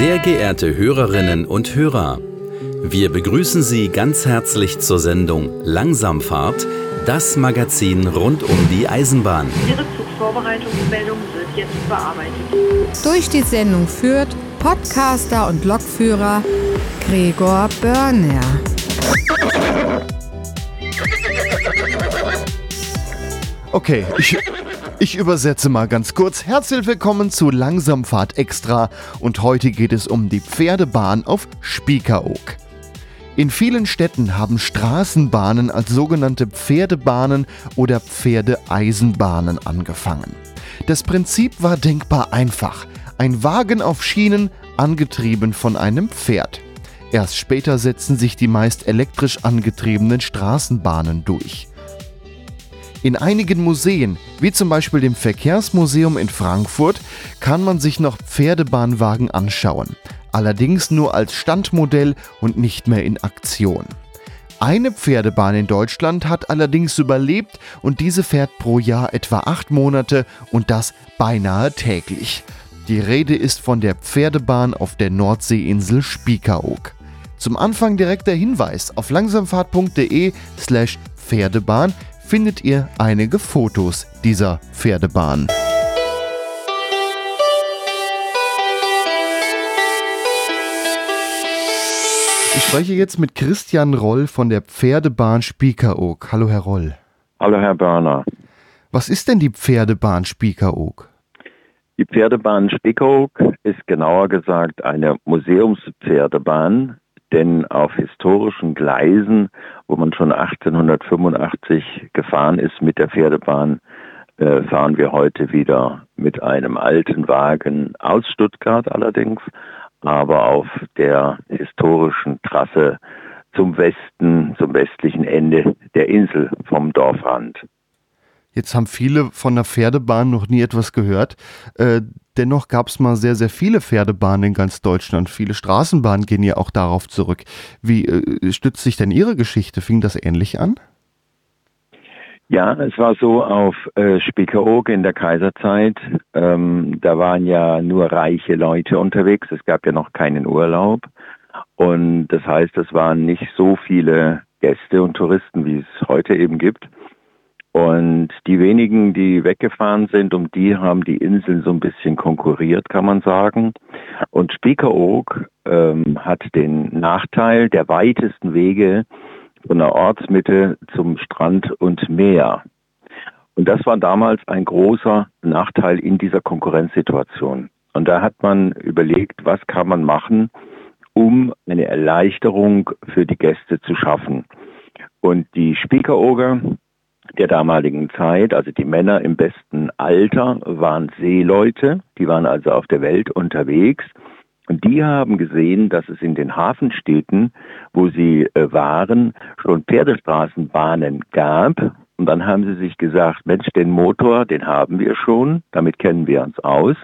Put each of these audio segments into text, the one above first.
Sehr geehrte Hörerinnen und Hörer, wir begrüßen Sie ganz herzlich zur Sendung Langsamfahrt, das Magazin rund um die Eisenbahn. Ihre Zugvorbereitungsmeldung wird jetzt bearbeitet. Durch die Sendung führt Podcaster und Lokführer Gregor Börner. Okay, ich, ich übersetze mal ganz kurz. Herzlich willkommen zu Langsamfahrt Extra und heute geht es um die Pferdebahn auf Spiekeroog. In vielen Städten haben Straßenbahnen als sogenannte Pferdebahnen oder Pferdeeisenbahnen angefangen. Das Prinzip war denkbar einfach. Ein Wagen auf Schienen, angetrieben von einem Pferd. Erst später setzen sich die meist elektrisch angetriebenen Straßenbahnen durch. In einigen Museen, wie zum Beispiel dem Verkehrsmuseum in Frankfurt, kann man sich noch Pferdebahnwagen anschauen, allerdings nur als Standmodell und nicht mehr in Aktion. Eine Pferdebahn in Deutschland hat allerdings überlebt und diese fährt pro Jahr etwa acht Monate und das beinahe täglich. Die Rede ist von der Pferdebahn auf der Nordseeinsel Spiekeroog. Zum Anfang direkt der Hinweis: Auf langsamfahrt.de slash Pferdebahn findet ihr einige Fotos dieser Pferdebahn. Ich spreche jetzt mit Christian Roll von der Pferdebahn Spiekeroog. Hallo Herr Roll. Hallo Herr Börner. Was ist denn die Pferdebahn Spiekeroog? Die Pferdebahn Spiekeroog ist genauer gesagt eine Museumspferdebahn, denn auf historischen Gleisen, wo man schon 1885 gefahren ist mit der Pferdebahn, äh, fahren wir heute wieder mit einem alten Wagen aus Stuttgart allerdings, aber auf der historischen Trasse zum Westen, zum westlichen Ende der Insel vom Dorfrand. Jetzt haben viele von der Pferdebahn noch nie etwas gehört. Äh, dennoch gab es mal sehr, sehr viele Pferdebahnen in ganz Deutschland. Viele Straßenbahnen gehen ja auch darauf zurück. Wie äh, stützt sich denn Ihre Geschichte? Fing das ähnlich an? Ja, es war so auf äh, Spiekeroog in der Kaiserzeit. Ähm, da waren ja nur reiche Leute unterwegs. Es gab ja noch keinen Urlaub. Und das heißt, es waren nicht so viele Gäste und Touristen, wie es heute eben gibt. Und die wenigen, die weggefahren sind, um die haben die Inseln so ein bisschen konkurriert, kann man sagen. Und Spiekeroog ähm, hat den Nachteil der weitesten Wege von der Ortsmitte zum Strand und Meer. Und das war damals ein großer Nachteil in dieser Konkurrenzsituation. Und da hat man überlegt, was kann man machen, um eine Erleichterung für die Gäste zu schaffen. Und die Spiekeroger der damaligen Zeit, also die Männer im besten Alter, waren Seeleute, die waren also auf der Welt unterwegs. Und die haben gesehen, dass es in den Hafenstädten, wo sie äh, waren, schon Pferdestraßenbahnen gab. Und dann haben sie sich gesagt, Mensch, den Motor, den haben wir schon, damit kennen wir uns aus.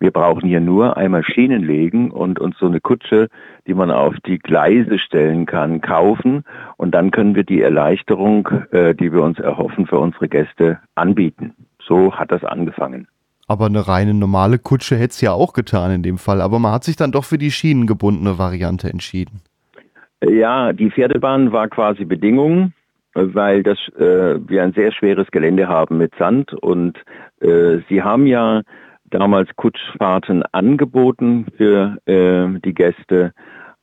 Wir brauchen hier nur einmal Schienen legen und uns so eine Kutsche, die man auf die Gleise stellen kann, kaufen. Und dann können wir die Erleichterung, äh, die wir uns erhoffen, für unsere Gäste anbieten. So hat das angefangen. Aber eine reine normale Kutsche hätte es ja auch getan in dem Fall. Aber man hat sich dann doch für die schienengebundene Variante entschieden. Ja, die Pferdebahn war quasi Bedingung, weil das, äh, wir ein sehr schweres Gelände haben mit Sand. Und äh, sie haben ja damals Kutschfahrten angeboten für äh, die Gäste,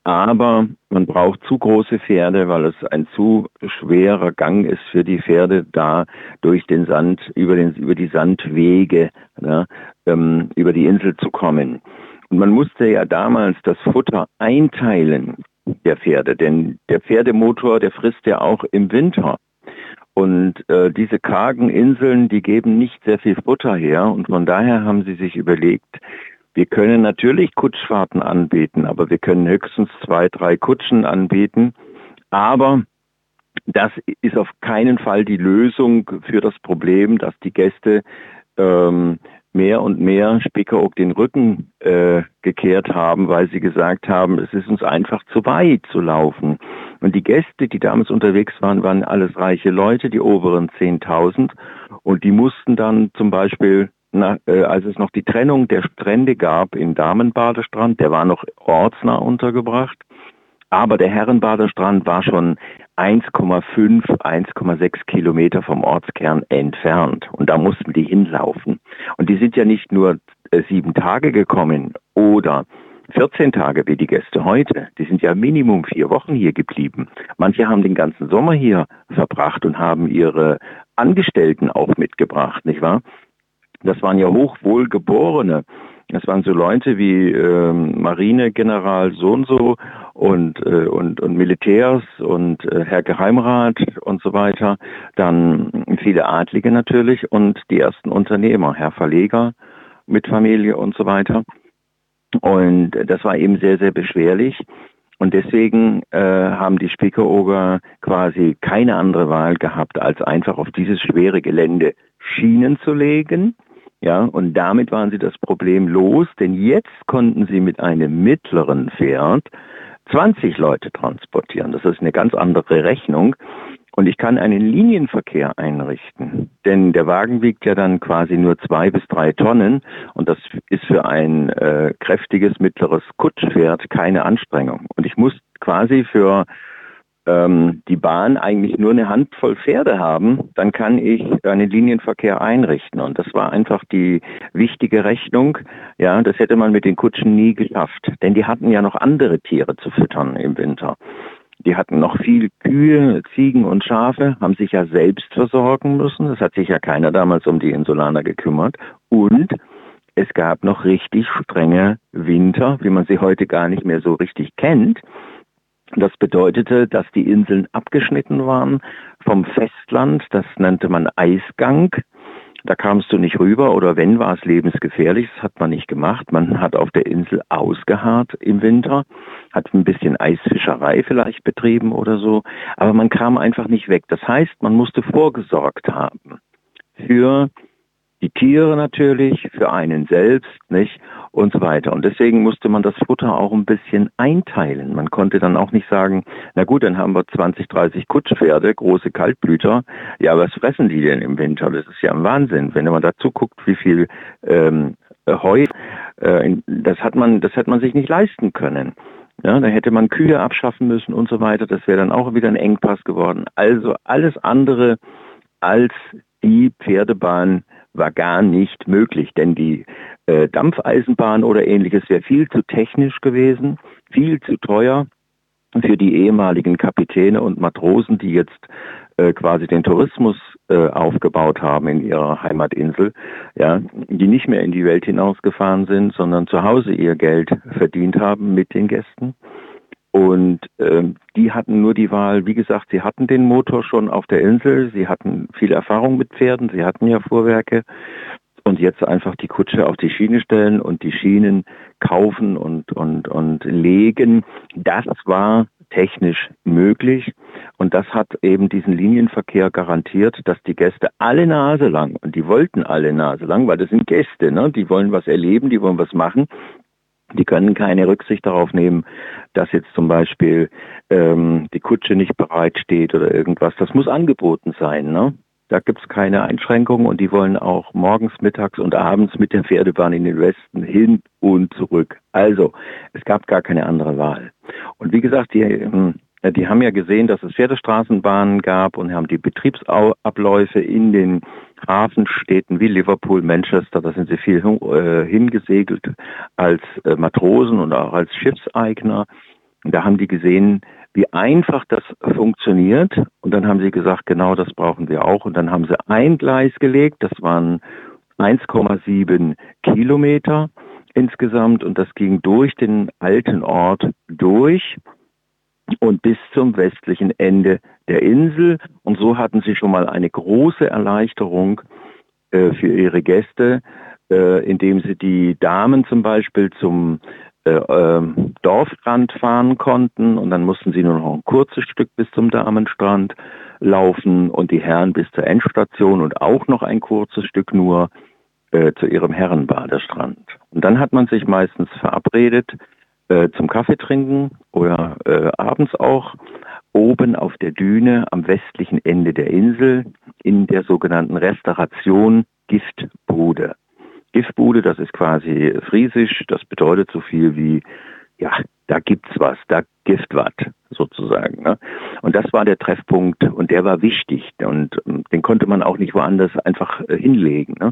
aber man braucht zu große Pferde, weil es ein zu schwerer Gang ist für die Pferde, da durch den Sand, über, den, über die Sandwege, ne, ähm, über die Insel zu kommen. Und man musste ja damals das Futter einteilen der Pferde, denn der Pferdemotor, der frisst ja auch im Winter. Und äh, diese kargen Inseln, die geben nicht sehr viel Futter her. Und von daher haben sie sich überlegt, wir können natürlich Kutschfahrten anbieten, aber wir können höchstens zwei, drei Kutschen anbieten. Aber das ist auf keinen Fall die Lösung für das Problem, dass die Gäste ähm, mehr und mehr Spiekeroog den Rücken äh, gekehrt haben, weil sie gesagt haben, es ist uns einfach zu weit zu laufen. Und die Gäste, die damals unterwegs waren, waren alles reiche Leute, die oberen 10.000. Und die mussten dann zum Beispiel na, äh, als es noch die Trennung der Strände gab im Damenbadestrand, der war noch ortsnah untergebracht, aber der Herrenbadestrand war schon 1,5, 1,6 Kilometer vom Ortskern entfernt. Und da mussten die hinlaufen. Und die sind ja nicht nur äh, sieben Tage gekommen oder 14 Tage wie die Gäste heute. Die sind ja Minimum vier Wochen hier geblieben. Manche haben den ganzen Sommer hier verbracht und haben ihre Angestellten auch mitgebracht, nicht wahr? Das waren ja hochwohlgeborene. Das waren so Leute wie ähm, Marinegeneral so und so und, äh, und, und Militärs und äh, Herr Geheimrat und so weiter. Dann viele Adlige natürlich und die ersten Unternehmer, Herr Verleger mit Familie und so weiter. Und das war eben sehr, sehr beschwerlich. Und deswegen äh, haben die Spiekeroger quasi keine andere Wahl gehabt, als einfach auf dieses schwere Gelände Schienen zu legen. Ja, und damit waren sie das Problem los, denn jetzt konnten sie mit einem mittleren Pferd 20 Leute transportieren. Das ist eine ganz andere Rechnung. Und ich kann einen Linienverkehr einrichten, denn der Wagen wiegt ja dann quasi nur zwei bis drei Tonnen und das ist für ein äh, kräftiges mittleres Kutschpferd keine Anstrengung. Und ich muss quasi für ähm, die Bahn eigentlich nur eine Handvoll Pferde haben, dann kann ich einen Linienverkehr einrichten. Und das war einfach die wichtige Rechnung. Ja, das hätte man mit den Kutschen nie geschafft, denn die hatten ja noch andere Tiere zu füttern im Winter. Die hatten noch viel Kühe, Ziegen und Schafe, haben sich ja selbst versorgen müssen. Es hat sich ja keiner damals um die Insulaner gekümmert. Und es gab noch richtig strenge Winter, wie man sie heute gar nicht mehr so richtig kennt. Das bedeutete, dass die Inseln abgeschnitten waren vom Festland. Das nannte man Eisgang. Da kamst du nicht rüber oder wenn, war es lebensgefährlich. Das hat man nicht gemacht. Man hat auf der Insel ausgeharrt im Winter, hat ein bisschen Eisfischerei vielleicht betrieben oder so, aber man kam einfach nicht weg. Das heißt, man musste vorgesorgt haben für die Tiere natürlich, für einen selbst, nicht? Und so weiter. Und deswegen musste man das Futter auch ein bisschen einteilen. Man konnte dann auch nicht sagen, na gut, dann haben wir 20, 30 Kutschpferde, große Kaltblüter. Ja, was fressen die denn im Winter? Das ist ja ein Wahnsinn. Wenn man dazu guckt, wie viel ähm, Heu, äh, das hat man, das hat man sich nicht leisten können. Ja, da hätte man Kühe abschaffen müssen und so weiter. Das wäre dann auch wieder ein Engpass geworden. Also alles andere als die Pferdebahn war gar nicht möglich, denn die äh, Dampfeisenbahn oder ähnliches wäre viel zu technisch gewesen, viel zu teuer für die ehemaligen Kapitäne und Matrosen, die jetzt äh, quasi den Tourismus äh, aufgebaut haben in ihrer Heimatinsel, ja, die nicht mehr in die Welt hinausgefahren sind, sondern zu Hause ihr Geld verdient haben mit den Gästen. Und ähm, die hatten nur die Wahl, wie gesagt, sie hatten den Motor schon auf der Insel, sie hatten viel Erfahrung mit Pferden, sie hatten ja Fuhrwerke. Und jetzt einfach die Kutsche auf die Schiene stellen und die Schienen kaufen und, und, und legen. Das war technisch möglich. Und das hat eben diesen Linienverkehr garantiert, dass die Gäste alle Nase lang, und die wollten alle Nase lang, weil das sind Gäste, ne? die wollen was erleben, die wollen was machen, die können keine Rücksicht darauf nehmen, dass jetzt zum Beispiel ähm, die Kutsche nicht bereitsteht oder irgendwas. Das muss angeboten sein. Ne? Da gibt's keine Einschränkungen und die wollen auch morgens, mittags und abends mit der Pferdebahn in den Westen hin und zurück. Also, es gab gar keine andere Wahl. Und wie gesagt, die, ähm, die haben ja gesehen, dass es Pferdestraßenbahnen gab und haben die Betriebsabläufe in den Hafenstädten wie Liverpool, Manchester, da sind sie viel äh, hingesegelt als äh, Matrosen und auch als Schiffseigner. Und da haben die gesehen, wie einfach das funktioniert. Und dann haben sie gesagt, genau das brauchen wir auch. Und dann haben sie ein Gleis gelegt, das waren 1,7 Kilometer insgesamt und das ging durch den alten Ort durch und bis zum westlichen Ende der Insel. Und so hatten sie schon mal eine große Erleichterung äh, für ihre Gäste, äh, indem sie die Damen zum Beispiel zum äh, ähm, Dorfstrand fahren konnten und dann mussten sie nur noch ein kurzes Stück bis zum Damenstrand laufen und die Herren bis zur Endstation und auch noch ein kurzes Stück nur äh, zu ihrem Herrenbadestrand. Und dann hat man sich meistens verabredet, äh, zum Kaffee trinken oder äh, abends auch oben auf der Düne am westlichen Ende der Insel in der sogenannten Restauration Giftbude. Giftbude, das ist quasi friesisch, das bedeutet so viel wie, ja, da gibt's was, da Gift was, sozusagen. Ne? Und das war der Treffpunkt und der war wichtig und ähm, den konnte man auch nicht woanders einfach äh, hinlegen. Ne?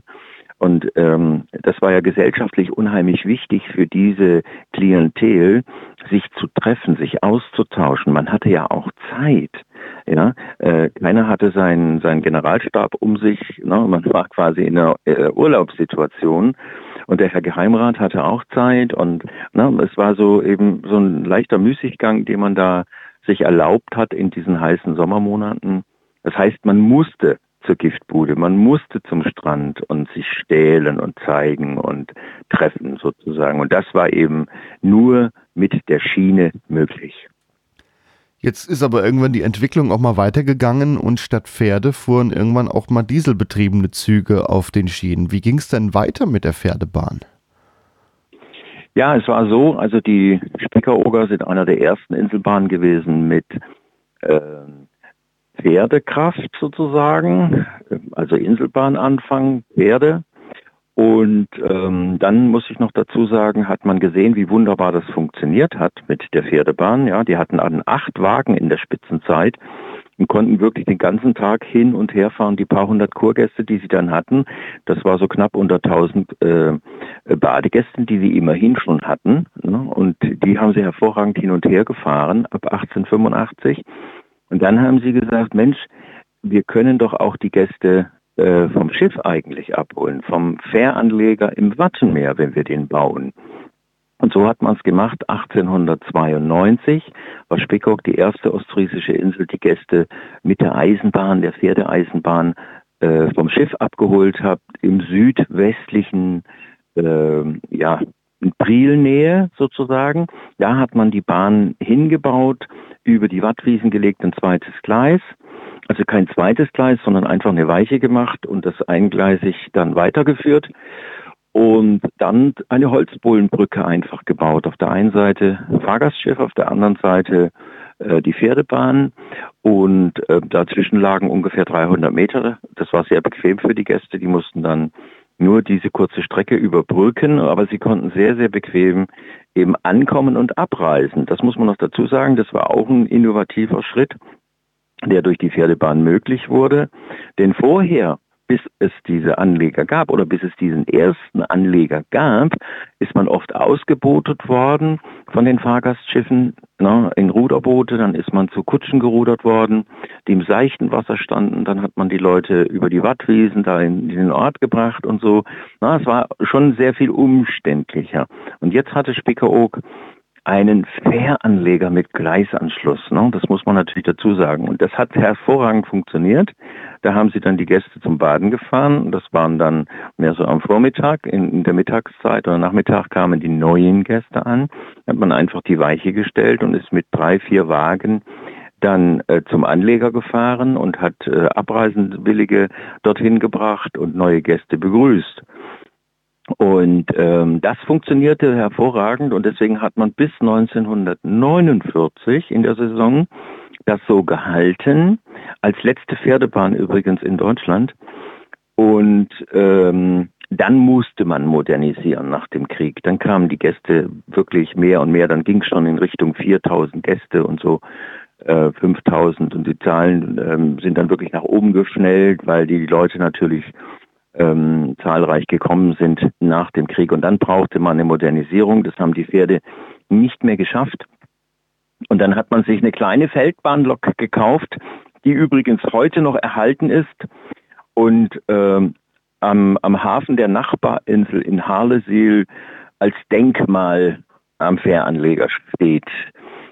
Und ähm, das war ja gesellschaftlich unheimlich wichtig für diese Klientel, sich zu treffen, sich auszutauschen. Man hatte ja auch Zeit. Ja, äh, keiner hatte seinen seinen Generalstab um sich. Ne? Man war quasi in einer äh, Urlaubssituation. Und der Herr Geheimrat hatte auch Zeit und ne, es war so eben so ein leichter Müßiggang, den man da sich erlaubt hat in diesen heißen Sommermonaten. Das heißt, man musste zur Giftbude. Man musste zum Strand und sich stählen und zeigen und treffen sozusagen. Und das war eben nur mit der Schiene möglich. Jetzt ist aber irgendwann die Entwicklung auch mal weitergegangen und statt Pferde fuhren irgendwann auch mal dieselbetriebene Züge auf den Schienen. Wie ging es denn weiter mit der Pferdebahn? Ja, es war so, also die Spickeroger sind einer der ersten Inselbahnen gewesen mit äh, Pferdekraft sozusagen, also Inselbahnanfang, Pferde. Und ähm, dann muss ich noch dazu sagen, hat man gesehen, wie wunderbar das funktioniert hat mit der Pferdebahn. Ja, die hatten an acht Wagen in der Spitzenzeit und konnten wirklich den ganzen Tag hin und her fahren. Die paar hundert Kurgäste, die sie dann hatten, das war so knapp unter tausend äh, Badegästen, die sie immerhin schon hatten. Ne? Und die haben sie hervorragend hin und her gefahren ab 1885. Und dann haben sie gesagt, Mensch, wir können doch auch die Gäste äh, vom Schiff eigentlich abholen, vom Fähranleger im Wattenmeer, wenn wir den bauen. Und so hat man es gemacht. 1892 war Spickhock die erste ostfriesische Insel, die Gäste mit der Eisenbahn, der Pferdeeisenbahn äh, vom Schiff abgeholt hat, im südwestlichen, äh, ja, in Prielnähe sozusagen. Da hat man die Bahn hingebaut über die Wattwiesen gelegt ein zweites Gleis. Also kein zweites Gleis, sondern einfach eine Weiche gemacht und das eingleisig dann weitergeführt. Und dann eine Holzbohlenbrücke einfach gebaut. Auf der einen Seite Fahrgastschiff, auf der anderen Seite äh, die Pferdebahn. Und äh, dazwischen lagen ungefähr 300 Meter. Das war sehr bequem für die Gäste. Die mussten dann nur diese kurze Strecke überbrücken, aber sie konnten sehr, sehr bequem eben ankommen und abreisen. Das muss man noch dazu sagen. Das war auch ein innovativer Schritt, der durch die Pferdebahn möglich wurde. Denn vorher bis es diese Anleger gab oder bis es diesen ersten Anleger gab, ist man oft ausgebotet worden von den Fahrgastschiffen ne, in Ruderboote, dann ist man zu Kutschen gerudert worden, die im seichten Wasser standen, dann hat man die Leute über die Wattwiesen da in, in den Ort gebracht und so. Na, es war schon sehr viel umständlicher. Und jetzt hatte Spickeroog einen Fähranleger mit Gleisanschluss. Ne? Das muss man natürlich dazu sagen. Und das hat hervorragend funktioniert. Da haben sie dann die Gäste zum Baden gefahren. Das waren dann mehr so am Vormittag. In, in der Mittagszeit oder Nachmittag kamen die neuen Gäste an. Da hat man einfach die Weiche gestellt und ist mit drei, vier Wagen dann äh, zum Anleger gefahren und hat äh, Abreisenwillige dorthin gebracht und neue Gäste begrüßt. Und ähm, das funktionierte hervorragend und deswegen hat man bis 1949 in der Saison das so gehalten, als letzte Pferdebahn übrigens in Deutschland. Und ähm, dann musste man modernisieren nach dem Krieg. Dann kamen die Gäste wirklich mehr und mehr. Dann ging es schon in Richtung 4000 Gäste und so äh, 5000 und die Zahlen ähm, sind dann wirklich nach oben geschnellt, weil die Leute natürlich ähm, zahlreich gekommen sind nach dem Krieg. Und dann brauchte man eine Modernisierung. Das haben die Pferde nicht mehr geschafft. Und dann hat man sich eine kleine Feldbahnlok gekauft, die übrigens heute noch erhalten ist und ähm, am, am Hafen der Nachbarinsel in Harleseel als Denkmal am Fähranleger steht.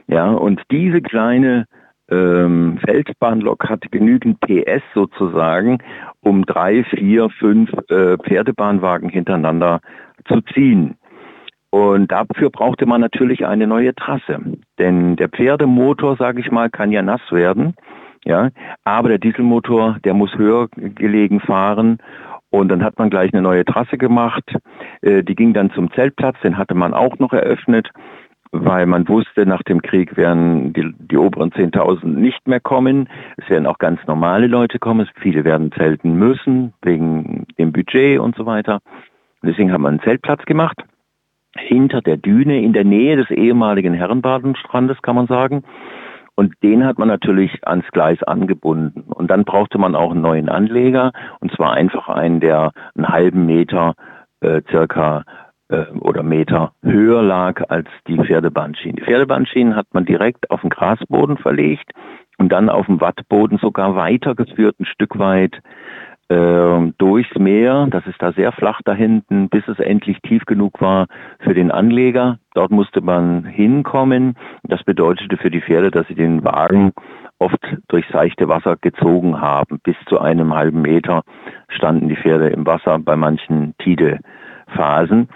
Ja, und diese kleine ähm, Feldbahnlok hat genügend PS sozusagen, um drei, vier, fünf äh, Pferdebahnwagen hintereinander zu ziehen. Und dafür brauchte man natürlich eine neue Trasse. Denn der Pferdemotor, sage ich mal, kann ja nass werden. Ja, aber der Dieselmotor, der muss höher gelegen fahren. Und dann hat man gleich eine neue Trasse gemacht. Äh, die ging dann zum Zeltplatz, den hatte man auch noch eröffnet weil man wusste, nach dem Krieg werden die, die oberen 10.000 nicht mehr kommen. Es werden auch ganz normale Leute kommen. Viele werden zelten müssen, wegen dem Budget und so weiter. Deswegen haben wir einen Zeltplatz gemacht hinter der Düne in der Nähe des ehemaligen Herrenbadenstrandes, kann man sagen. Und den hat man natürlich ans Gleis angebunden. Und dann brauchte man auch einen neuen Anleger, und zwar einfach einen, der einen halben Meter äh, circa äh, oder Meter höher lag als die Pferdebahnschienen. Die Pferdebahnschienen hat man direkt auf den Grasboden verlegt und dann auf dem Wattboden sogar weitergeführt, ein Stück weit äh, durchs Meer. Das ist da sehr flach da hinten, bis es endlich tief genug war für den Anleger. Dort musste man hinkommen. Das bedeutete für die Pferde, dass sie den Wagen oft durch seichte Wasser gezogen haben. Bis zu einem halben Meter standen die Pferde im Wasser bei manchen Tidephasen.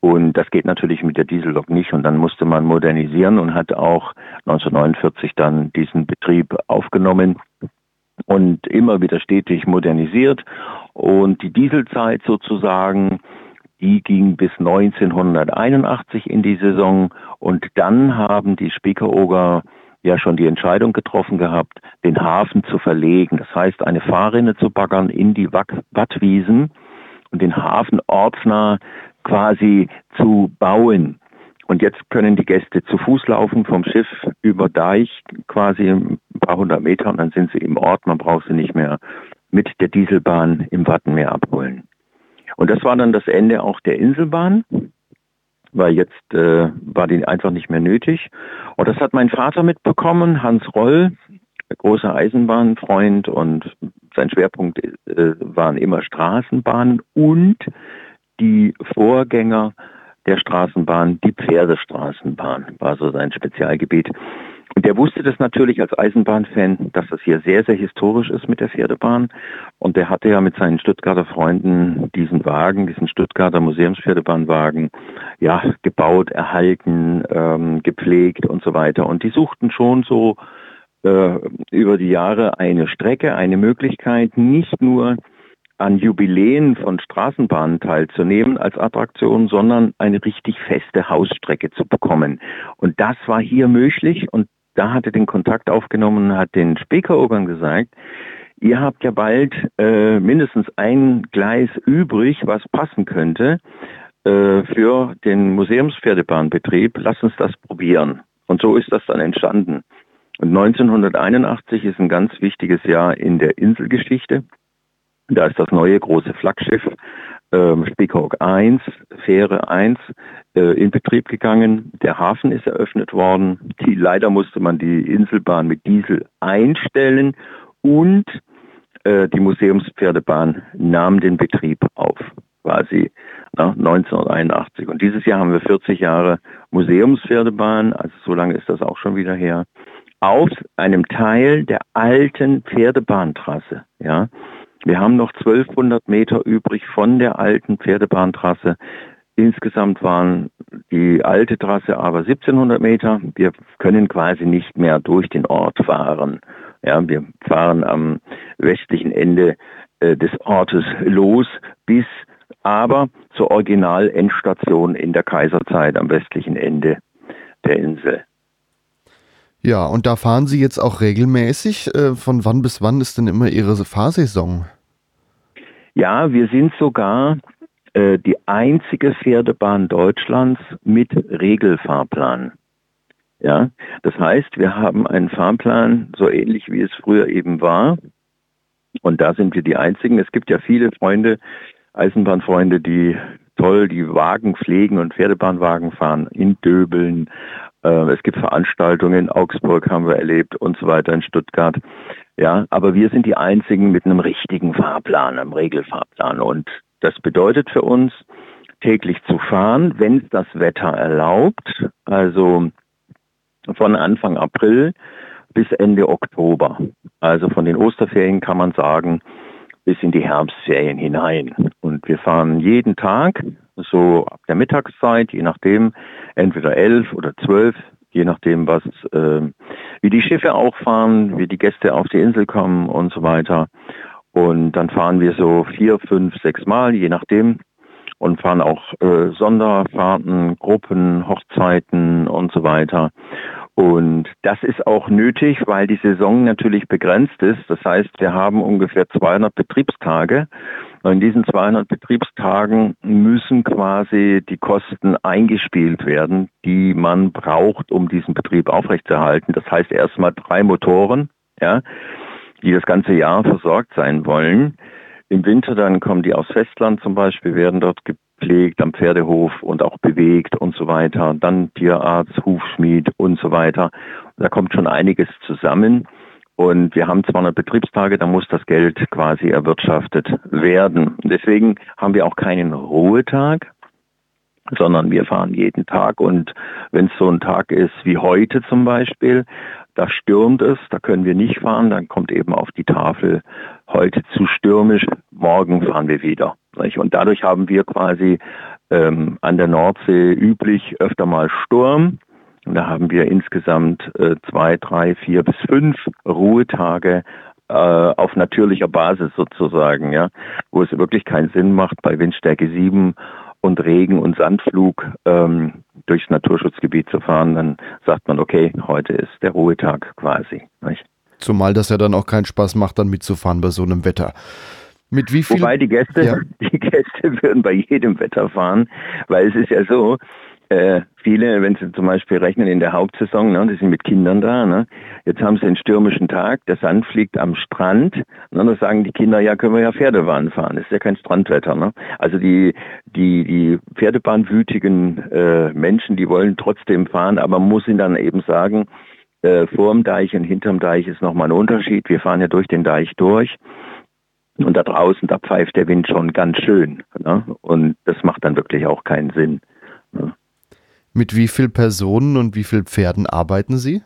Und das geht natürlich mit der Diesellok nicht. Und dann musste man modernisieren und hat auch 1949 dann diesen Betrieb aufgenommen und immer wieder stetig modernisiert. Und die Dieselzeit sozusagen, die ging bis 1981 in die Saison. Und dann haben die Spiekeroger ja schon die Entscheidung getroffen gehabt, den Hafen zu verlegen. Das heißt, eine Fahrrinne zu baggern in die Wattwiesen und den Hafen ortsnah quasi zu bauen. Und jetzt können die Gäste zu Fuß laufen vom Schiff über Deich quasi ein paar hundert Meter und dann sind sie im Ort. Man braucht sie nicht mehr mit der Dieselbahn im Wattenmeer abholen. Und das war dann das Ende auch der Inselbahn, weil jetzt äh, war die einfach nicht mehr nötig. Und das hat mein Vater mitbekommen, Hans Roll, großer Eisenbahnfreund und sein Schwerpunkt äh, waren immer Straßenbahnen und die Vorgänger der Straßenbahn, die Pferdestraßenbahn war so sein Spezialgebiet. Und der wusste das natürlich als Eisenbahnfan, dass das hier sehr, sehr historisch ist mit der Pferdebahn. Und der hatte ja mit seinen Stuttgarter Freunden diesen Wagen, diesen Stuttgarter Museumspferdebahnwagen, ja, gebaut, erhalten, ähm, gepflegt und so weiter. Und die suchten schon so äh, über die Jahre eine Strecke, eine Möglichkeit, nicht nur an Jubiläen von Straßenbahnen teilzunehmen als Attraktion, sondern eine richtig feste Hausstrecke zu bekommen. Und das war hier möglich und da hatte den Kontakt aufgenommen, hat den Spekerogern gesagt, ihr habt ja bald äh, mindestens ein Gleis übrig, was passen könnte äh, für den Museumspferdebahnbetrieb. Lass uns das probieren. Und so ist das dann entstanden. Und 1981 ist ein ganz wichtiges Jahr in der Inselgeschichte. Da ist das neue große Flaggschiff ähm, Spiekhawk 1, Fähre 1 äh, in Betrieb gegangen. Der Hafen ist eröffnet worden. Die, leider musste man die Inselbahn mit Diesel einstellen und äh, die Museumspferdebahn nahm den Betrieb auf, quasi na, 1981. Und dieses Jahr haben wir 40 Jahre Museumspferdebahn, also so lange ist das auch schon wieder her, auf einem Teil der alten Pferdebahntrasse. Ja, wir haben noch 1200 Meter übrig von der alten Pferdebahntrasse. Insgesamt waren die alte Trasse aber 1700 Meter. Wir können quasi nicht mehr durch den Ort fahren. Ja, wir fahren am westlichen Ende äh, des Ortes los bis aber zur Original-Endstation in der Kaiserzeit am westlichen Ende der Insel. Ja, und da fahren Sie jetzt auch regelmäßig. Äh, von wann bis wann ist denn immer Ihre Fahrsaison? Ja, wir sind sogar äh, die einzige Pferdebahn Deutschlands mit Regelfahrplan. Ja, das heißt, wir haben einen Fahrplan, so ähnlich wie es früher eben war. Und da sind wir die einzigen. Es gibt ja viele Freunde, Eisenbahnfreunde, die toll die Wagen pflegen und Pferdebahnwagen fahren in Döbeln, es gibt Veranstaltungen in Augsburg, haben wir erlebt und so weiter in Stuttgart. Ja, aber wir sind die einzigen mit einem richtigen Fahrplan, einem Regelfahrplan. Und das bedeutet für uns, täglich zu fahren, wenn es das Wetter erlaubt, also von Anfang April bis Ende Oktober. Also von den Osterferien kann man sagen, bis in die Herbstferien hinein. Und wir fahren jeden Tag so ab der Mittagszeit, je nachdem, entweder elf oder zwölf, je nachdem, was, äh, wie die Schiffe auch fahren, wie die Gäste auf die Insel kommen und so weiter. Und dann fahren wir so vier, fünf, sechs Mal, je nachdem, und fahren auch äh, Sonderfahrten, Gruppen, Hochzeiten und so weiter. Und das ist auch nötig, weil die Saison natürlich begrenzt ist. Das heißt, wir haben ungefähr 200 Betriebstage Und in diesen 200 Betriebstagen müssen quasi die Kosten eingespielt werden, die man braucht, um diesen Betrieb aufrechtzuerhalten. Das heißt erstmal drei Motoren, ja, die das ganze Jahr versorgt sein wollen. Im Winter dann kommen die aus Festland zum Beispiel, werden dort gepflegt am Pferdehof und auch bewegt und so weiter. Dann Tierarzt, Hufschmied und so weiter. Da kommt schon einiges zusammen. Und wir haben 200 Betriebstage, da muss das Geld quasi erwirtschaftet werden. Deswegen haben wir auch keinen Ruhetag, sondern wir fahren jeden Tag. Und wenn es so ein Tag ist wie heute zum Beispiel, da stürmt es, da können wir nicht fahren, dann kommt eben auf die Tafel heute zu stürmisch, morgen fahren wir wieder. Und dadurch haben wir quasi ähm, an der Nordsee üblich öfter mal Sturm. Und da haben wir insgesamt äh, zwei, drei, vier bis fünf Ruhetage äh, auf natürlicher Basis sozusagen, ja, wo es wirklich keinen Sinn macht, bei Windstärke 7 und Regen und Sandflug ähm, durchs Naturschutzgebiet zu fahren, dann sagt man, okay, heute ist der Ruhetag quasi. Nicht? Zumal das ja dann auch keinen Spaß macht, dann mitzufahren bei so einem Wetter. Mit wie viel? Wobei die Gäste, ja. die Gäste würden bei jedem Wetter fahren, weil es ist ja so, äh, viele, wenn sie zum Beispiel rechnen in der Hauptsaison, ne, die sind mit Kindern da, ne, jetzt haben sie einen stürmischen Tag, der Sand fliegt am Strand, ne, dann sagen die Kinder, ja, können wir ja Pferdebahn fahren, das ist ja kein Strandwetter. Ne? Also die, die, die Pferdebahnwütigen äh, Menschen, die wollen trotzdem fahren, aber man muss ihnen dann eben sagen, äh, vorm Deich und hinterm Deich ist nochmal ein Unterschied. Wir fahren ja durch den Deich durch. Und da draußen, da pfeift der Wind schon ganz schön. Ne? Und das macht dann wirklich auch keinen Sinn. Ne? Mit wie vielen Personen und wie vielen Pferden arbeiten Sie?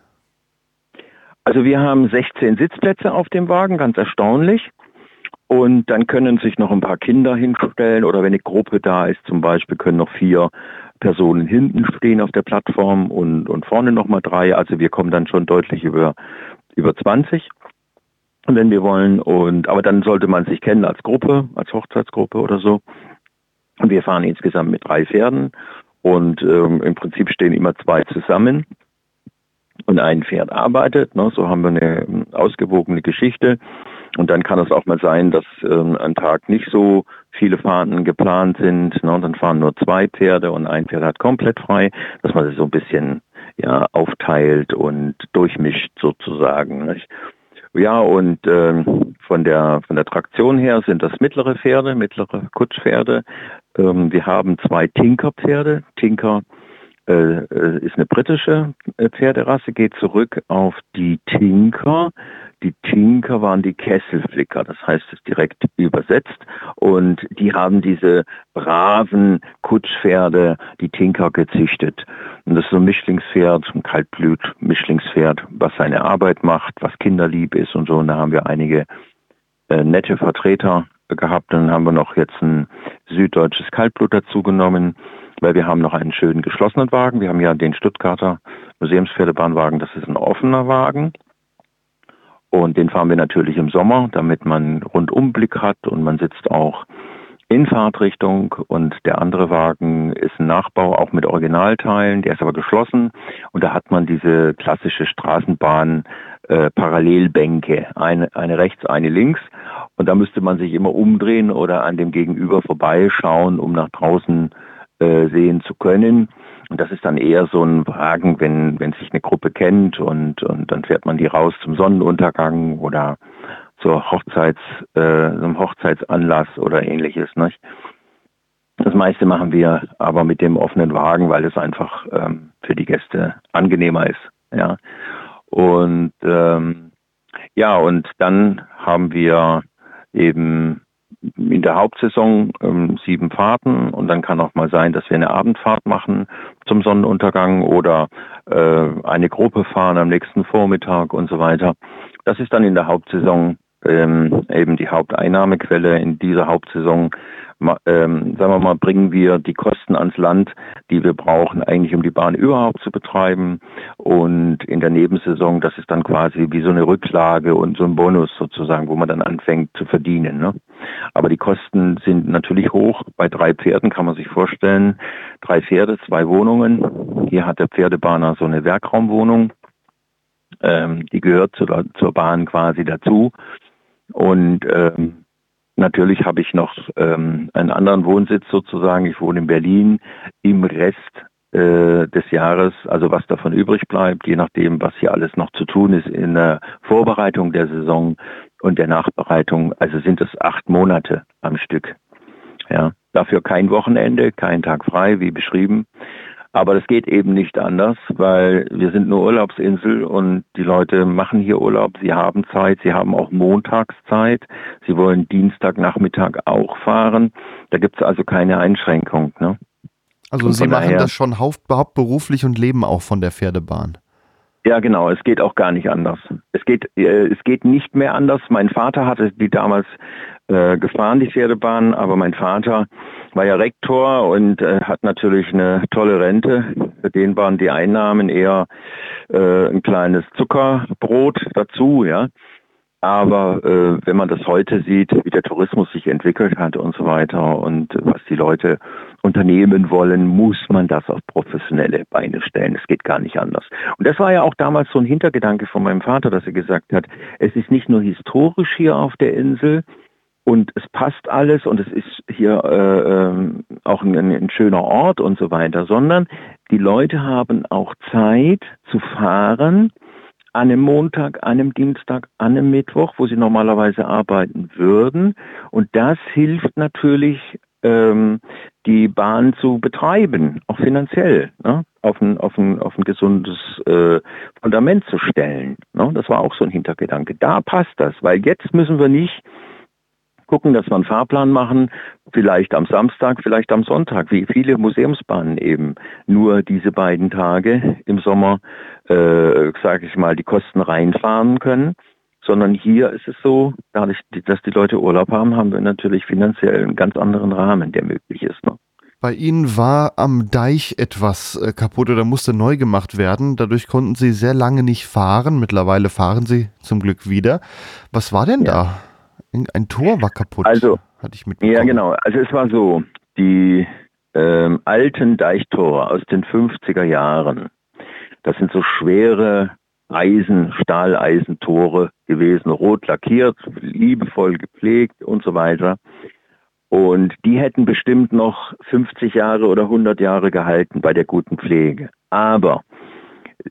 Also wir haben 16 Sitzplätze auf dem Wagen, ganz erstaunlich. Und dann können sich noch ein paar Kinder hinstellen oder wenn eine Gruppe da ist zum Beispiel, können noch vier Personen hinten stehen auf der Plattform und, und vorne nochmal drei. Also wir kommen dann schon deutlich über, über 20, wenn wir wollen. Und, aber dann sollte man sich kennen als Gruppe, als Hochzeitsgruppe oder so. Und wir fahren insgesamt mit drei Pferden und ähm, im Prinzip stehen immer zwei zusammen und ein Pferd arbeitet. Ne? So haben wir eine ähm, ausgewogene Geschichte. Und dann kann es auch mal sein, dass ähm, ein Tag nicht so viele Fahrten geplant sind. Ne? Und dann fahren nur zwei Pferde und ein Pferd hat komplett frei, dass man das so ein bisschen ja aufteilt und durchmischt sozusagen. Nicht? Ja, und ähm, von der von der Traktion her sind das mittlere Pferde, mittlere Kutschpferde. Ähm, wir haben zwei Tinker-Pferde. Tinker äh, äh, ist eine britische äh, Pferderasse, geht zurück auf die Tinker. Die Tinker waren die Kesselflicker, das heißt es direkt übersetzt. Und die haben diese braven Kutschpferde, die Tinker, gezüchtet. Und das ist so ein Mischlingspferd, ein Kaltblut-Mischlingspferd, was seine Arbeit macht, was kinderlieb ist und so. Und da haben wir einige äh, nette Vertreter gehabt. Dann haben wir noch jetzt ein süddeutsches Kaltblut dazu genommen, weil wir haben noch einen schönen geschlossenen Wagen. Wir haben ja den Stuttgarter Museumspferdebahnwagen, das ist ein offener Wagen. Und den fahren wir natürlich im Sommer, damit man Rundumblick hat und man sitzt auch in Fahrtrichtung. Und der andere Wagen ist ein Nachbau auch mit Originalteilen, der ist aber geschlossen. Und da hat man diese klassische Straßenbahn äh, Parallelbänke, eine, eine rechts, eine links. Und da müsste man sich immer umdrehen oder an dem Gegenüber vorbeischauen, um nach draußen äh, sehen zu können. Und das ist dann eher so ein Wagen, wenn, wenn sich eine Gruppe kennt und, und dann fährt man die raus zum Sonnenuntergang oder zur Hochzeits, äh, einem Hochzeitsanlass oder ähnliches. Nicht? Das meiste machen wir aber mit dem offenen Wagen, weil es einfach ähm, für die Gäste angenehmer ist. Ja. Und ähm, ja, und dann haben wir eben in der Hauptsaison ähm, sieben Fahrten und dann kann auch mal sein, dass wir eine Abendfahrt machen zum Sonnenuntergang oder äh, eine Gruppe fahren am nächsten Vormittag und so weiter. Das ist dann in der Hauptsaison ähm, eben die Haupteinnahmequelle. In dieser Hauptsaison ähm, sagen wir mal, bringen wir die Kosten ans Land, die wir brauchen, eigentlich um die Bahn überhaupt zu betreiben. Und in der Nebensaison, das ist dann quasi wie so eine Rücklage und so ein Bonus sozusagen, wo man dann anfängt zu verdienen. Ne? Aber die Kosten sind natürlich hoch. Bei drei Pferden kann man sich vorstellen, drei Pferde, zwei Wohnungen. Hier hat der Pferdebahner so eine Werkraumwohnung. Ähm, die gehört zur, zur Bahn quasi dazu. Und ähm, natürlich habe ich noch ähm, einen anderen Wohnsitz sozusagen. Ich wohne in Berlin. Im Rest äh, des Jahres, also was davon übrig bleibt, je nachdem, was hier alles noch zu tun ist in der Vorbereitung der Saison und der Nachbereitung, also sind es acht Monate am Stück. Ja, dafür kein Wochenende, kein Tag frei, wie beschrieben. Aber das geht eben nicht anders, weil wir sind eine Urlaubsinsel und die Leute machen hier Urlaub, sie haben Zeit, sie haben auch Montagszeit, sie wollen Dienstagnachmittag auch fahren. Da gibt es also keine Einschränkung. Ne? Also Sie machen das schon hauptberuflich und leben auch von der Pferdebahn. Ja, genau. Es geht auch gar nicht anders. Es geht, äh, es geht nicht mehr anders. Mein Vater hatte die damals äh, gefahren, die Pferdebahn, aber mein Vater war ja Rektor und äh, hat natürlich eine tolle Rente. Für den waren die Einnahmen eher äh, ein kleines Zuckerbrot dazu, ja. Aber äh, wenn man das heute sieht, wie der Tourismus sich entwickelt hat und so weiter und was die Leute unternehmen wollen, muss man das auf professionelle Beine stellen. Es geht gar nicht anders. Und das war ja auch damals so ein Hintergedanke von meinem Vater, dass er gesagt hat, es ist nicht nur historisch hier auf der Insel, und es passt alles und es ist hier äh, ähm, auch ein, ein, schöner Ort und so weiter, sondern die Leute haben auch Zeit zu fahren an einem Montag, an einem Dienstag, an einem Mittwoch, wo sie normalerweise arbeiten würden. Und das hilft natürlich, ähm, die Bahn zu betreiben, auch finanziell, ne? auf, ein, auf, ein, auf ein gesundes äh, Fundament zu stellen. Ne? Das war auch so ein Hintergedanke. Da passt das, weil jetzt müssen wir nicht gucken, dass wir einen Fahrplan machen, vielleicht am Samstag, vielleicht am Sonntag, wie viele Museumsbahnen eben nur diese beiden Tage im Sommer, äh, sage ich mal, die Kosten reinfahren können. Sondern hier ist es so, dadurch, dass die Leute Urlaub haben, haben wir natürlich finanziell einen ganz anderen Rahmen, der möglich ist. Ne? Bei Ihnen war am Deich etwas äh, kaputt oder musste neu gemacht werden. Dadurch konnten Sie sehr lange nicht fahren. Mittlerweile fahren Sie zum Glück wieder. Was war denn ja. da? Ein Tor war kaputt. Also, hatte ich mitbekommen. Ja, genau. Also es war so, die ähm, alten Deichtore aus den 50er Jahren, das sind so schwere Eisen, Stahleisentore gewesen, rot lackiert, liebevoll gepflegt und so weiter. Und die hätten bestimmt noch 50 Jahre oder 100 Jahre gehalten bei der guten Pflege. Aber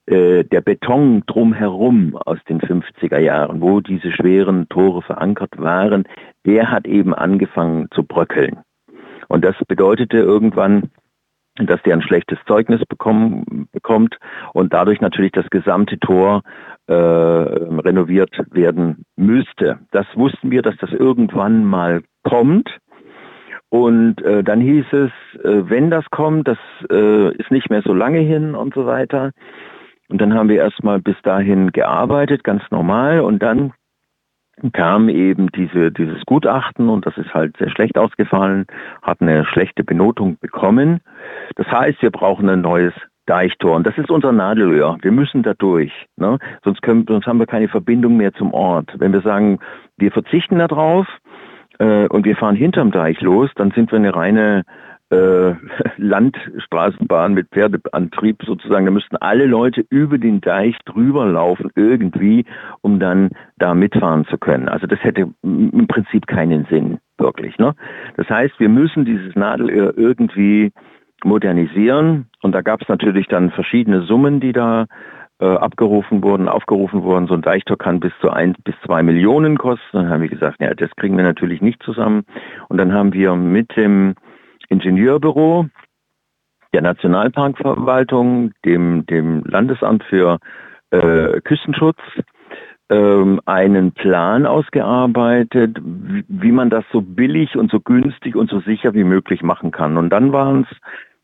äh, der Beton drumherum aus den 50er Jahren, wo diese schweren Tore verankert waren, der hat eben angefangen zu bröckeln. Und das bedeutete irgendwann, dass der ein schlechtes Zeugnis bekommen, bekommt und dadurch natürlich das gesamte Tor äh, renoviert werden müsste. Das wussten wir, dass das irgendwann mal kommt. Und äh, dann hieß es, äh, wenn das kommt, das äh, ist nicht mehr so lange hin und so weiter. Und dann haben wir erstmal bis dahin gearbeitet, ganz normal. Und dann kam eben diese, dieses Gutachten und das ist halt sehr schlecht ausgefallen, hat eine schlechte Benotung bekommen. Das heißt, wir brauchen ein neues Deichtor. Und das ist unser Nadelöhr. Wir müssen da durch. Ne? Sonst, können, sonst haben wir keine Verbindung mehr zum Ort. Wenn wir sagen, wir verzichten darauf äh, und wir fahren hinterm Deich los, dann sind wir eine reine äh, Landstraßenbahn mit Pferdeantrieb sozusagen. Da müssten alle Leute über den Deich drüber laufen irgendwie, um dann da mitfahren zu können. Also das hätte im Prinzip keinen Sinn, wirklich. Ne? Das heißt, wir müssen dieses Nadelöhr irgendwie modernisieren. Und da gab es natürlich dann verschiedene Summen, die da äh, abgerufen wurden, aufgerufen wurden. So ein Deichtor kann bis zu ein bis zwei Millionen kosten. Dann haben wir gesagt, ja, das kriegen wir natürlich nicht zusammen. Und dann haben wir mit dem Ingenieurbüro der Nationalparkverwaltung, dem, dem Landesamt für äh, Küstenschutz, ähm, einen Plan ausgearbeitet, wie, wie man das so billig und so günstig und so sicher wie möglich machen kann. Und dann waren es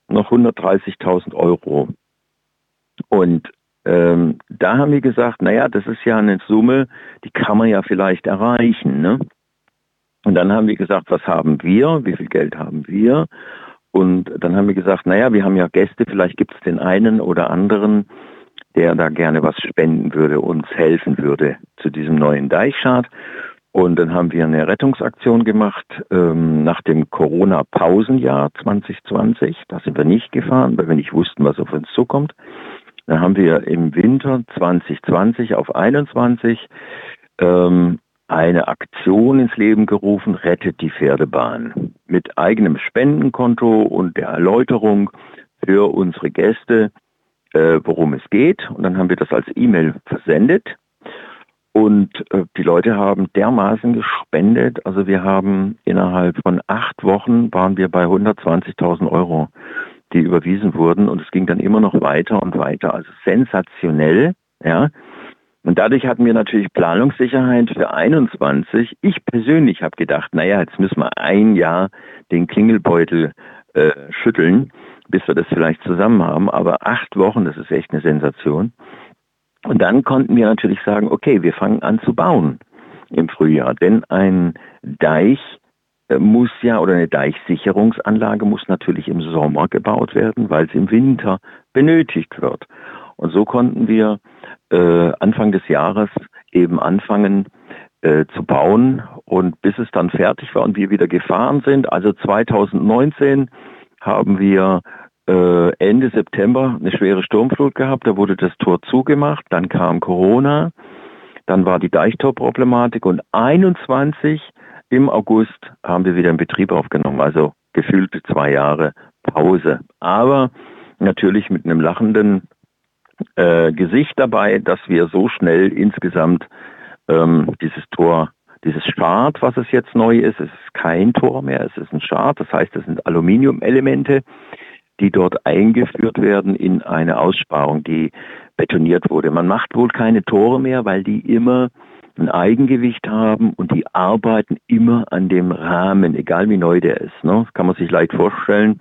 noch 130.000 Euro. Und ähm, da haben wir gesagt, naja, das ist ja eine Summe, die kann man ja vielleicht erreichen. Ne? Und dann haben wir gesagt, was haben wir, wie viel Geld haben wir? Und dann haben wir gesagt, naja, wir haben ja Gäste, vielleicht gibt es den einen oder anderen, der da gerne was spenden würde, uns helfen würde zu diesem neuen Deichschad. Und dann haben wir eine Rettungsaktion gemacht ähm, nach dem Corona-Pausenjahr 2020. Da sind wir nicht gefahren, weil wir nicht wussten, was auf uns zukommt. Dann haben wir im Winter 2020 auf 21 ähm, eine Aktion ins Leben gerufen, rettet die Pferdebahn. Mit eigenem Spendenkonto und der Erläuterung für unsere Gäste, äh, worum es geht. Und dann haben wir das als E-Mail versendet. Und äh, die Leute haben dermaßen gespendet. Also wir haben innerhalb von acht Wochen waren wir bei 120.000 Euro, die überwiesen wurden. Und es ging dann immer noch weiter und weiter. Also sensationell, ja. Und dadurch hatten wir natürlich Planungssicherheit für 21. Ich persönlich habe gedacht, naja, jetzt müssen wir ein Jahr den Klingelbeutel äh, schütteln, bis wir das vielleicht zusammen haben. Aber acht Wochen, das ist echt eine Sensation. Und dann konnten wir natürlich sagen, okay, wir fangen an zu bauen im Frühjahr. Denn ein Deich äh, muss ja, oder eine Deichsicherungsanlage muss natürlich im Sommer gebaut werden, weil es im Winter benötigt wird. Und so konnten wir äh, Anfang des Jahres eben anfangen äh, zu bauen. Und bis es dann fertig war und wir wieder gefahren sind, also 2019 haben wir äh, Ende September eine schwere Sturmflut gehabt, da wurde das Tor zugemacht, dann kam Corona, dann war die Deichtorproblematik. Und 21 im August haben wir wieder in Betrieb aufgenommen, also gefühlte zwei Jahre Pause. Aber natürlich mit einem lachenden äh, Gesicht dabei, dass wir so schnell insgesamt ähm, dieses Tor, dieses Start, was es jetzt neu ist, es ist kein Tor mehr, es ist ein Start, das heißt, es sind Aluminiumelemente, die dort eingeführt werden in eine Aussparung, die betoniert wurde. Man macht wohl keine Tore mehr, weil die immer ein Eigengewicht haben und die arbeiten immer an dem Rahmen, egal wie neu der ist. Ne? Das kann man sich leicht vorstellen.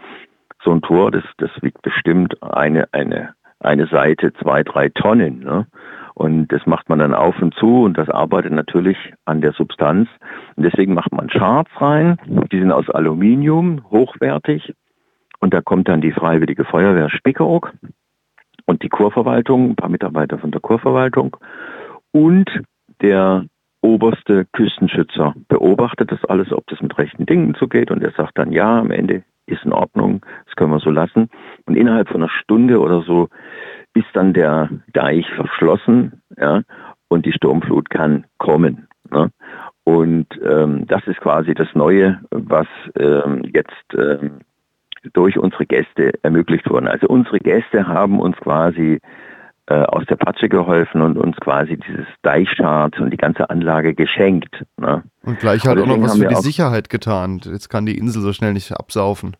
So ein Tor, das, das wiegt bestimmt eine, eine eine Seite zwei, drei Tonnen. Ne? Und das macht man dann auf und zu und das arbeitet natürlich an der Substanz. Und deswegen macht man Charts rein. Die sind aus Aluminium, hochwertig. Und da kommt dann die Freiwillige Feuerwehr Spickeroog und die Kurverwaltung, ein paar Mitarbeiter von der Kurverwaltung und der oberste Küstenschützer beobachtet das alles, ob das mit rechten Dingen zugeht und er sagt dann ja, am Ende ist in Ordnung, das können wir so lassen. Und innerhalb von einer Stunde oder so ist dann der Deich verschlossen, ja, und die Sturmflut kann kommen. Ne? Und ähm, das ist quasi das Neue, was ähm, jetzt ähm, durch unsere Gäste ermöglicht wurde. Also unsere Gäste haben uns quasi äh, aus der Patsche geholfen und uns quasi dieses Deichschart und die ganze Anlage geschenkt. Ne? Und gleich hat auch noch was für die Sicherheit getan. Jetzt kann die Insel so schnell nicht absaufen.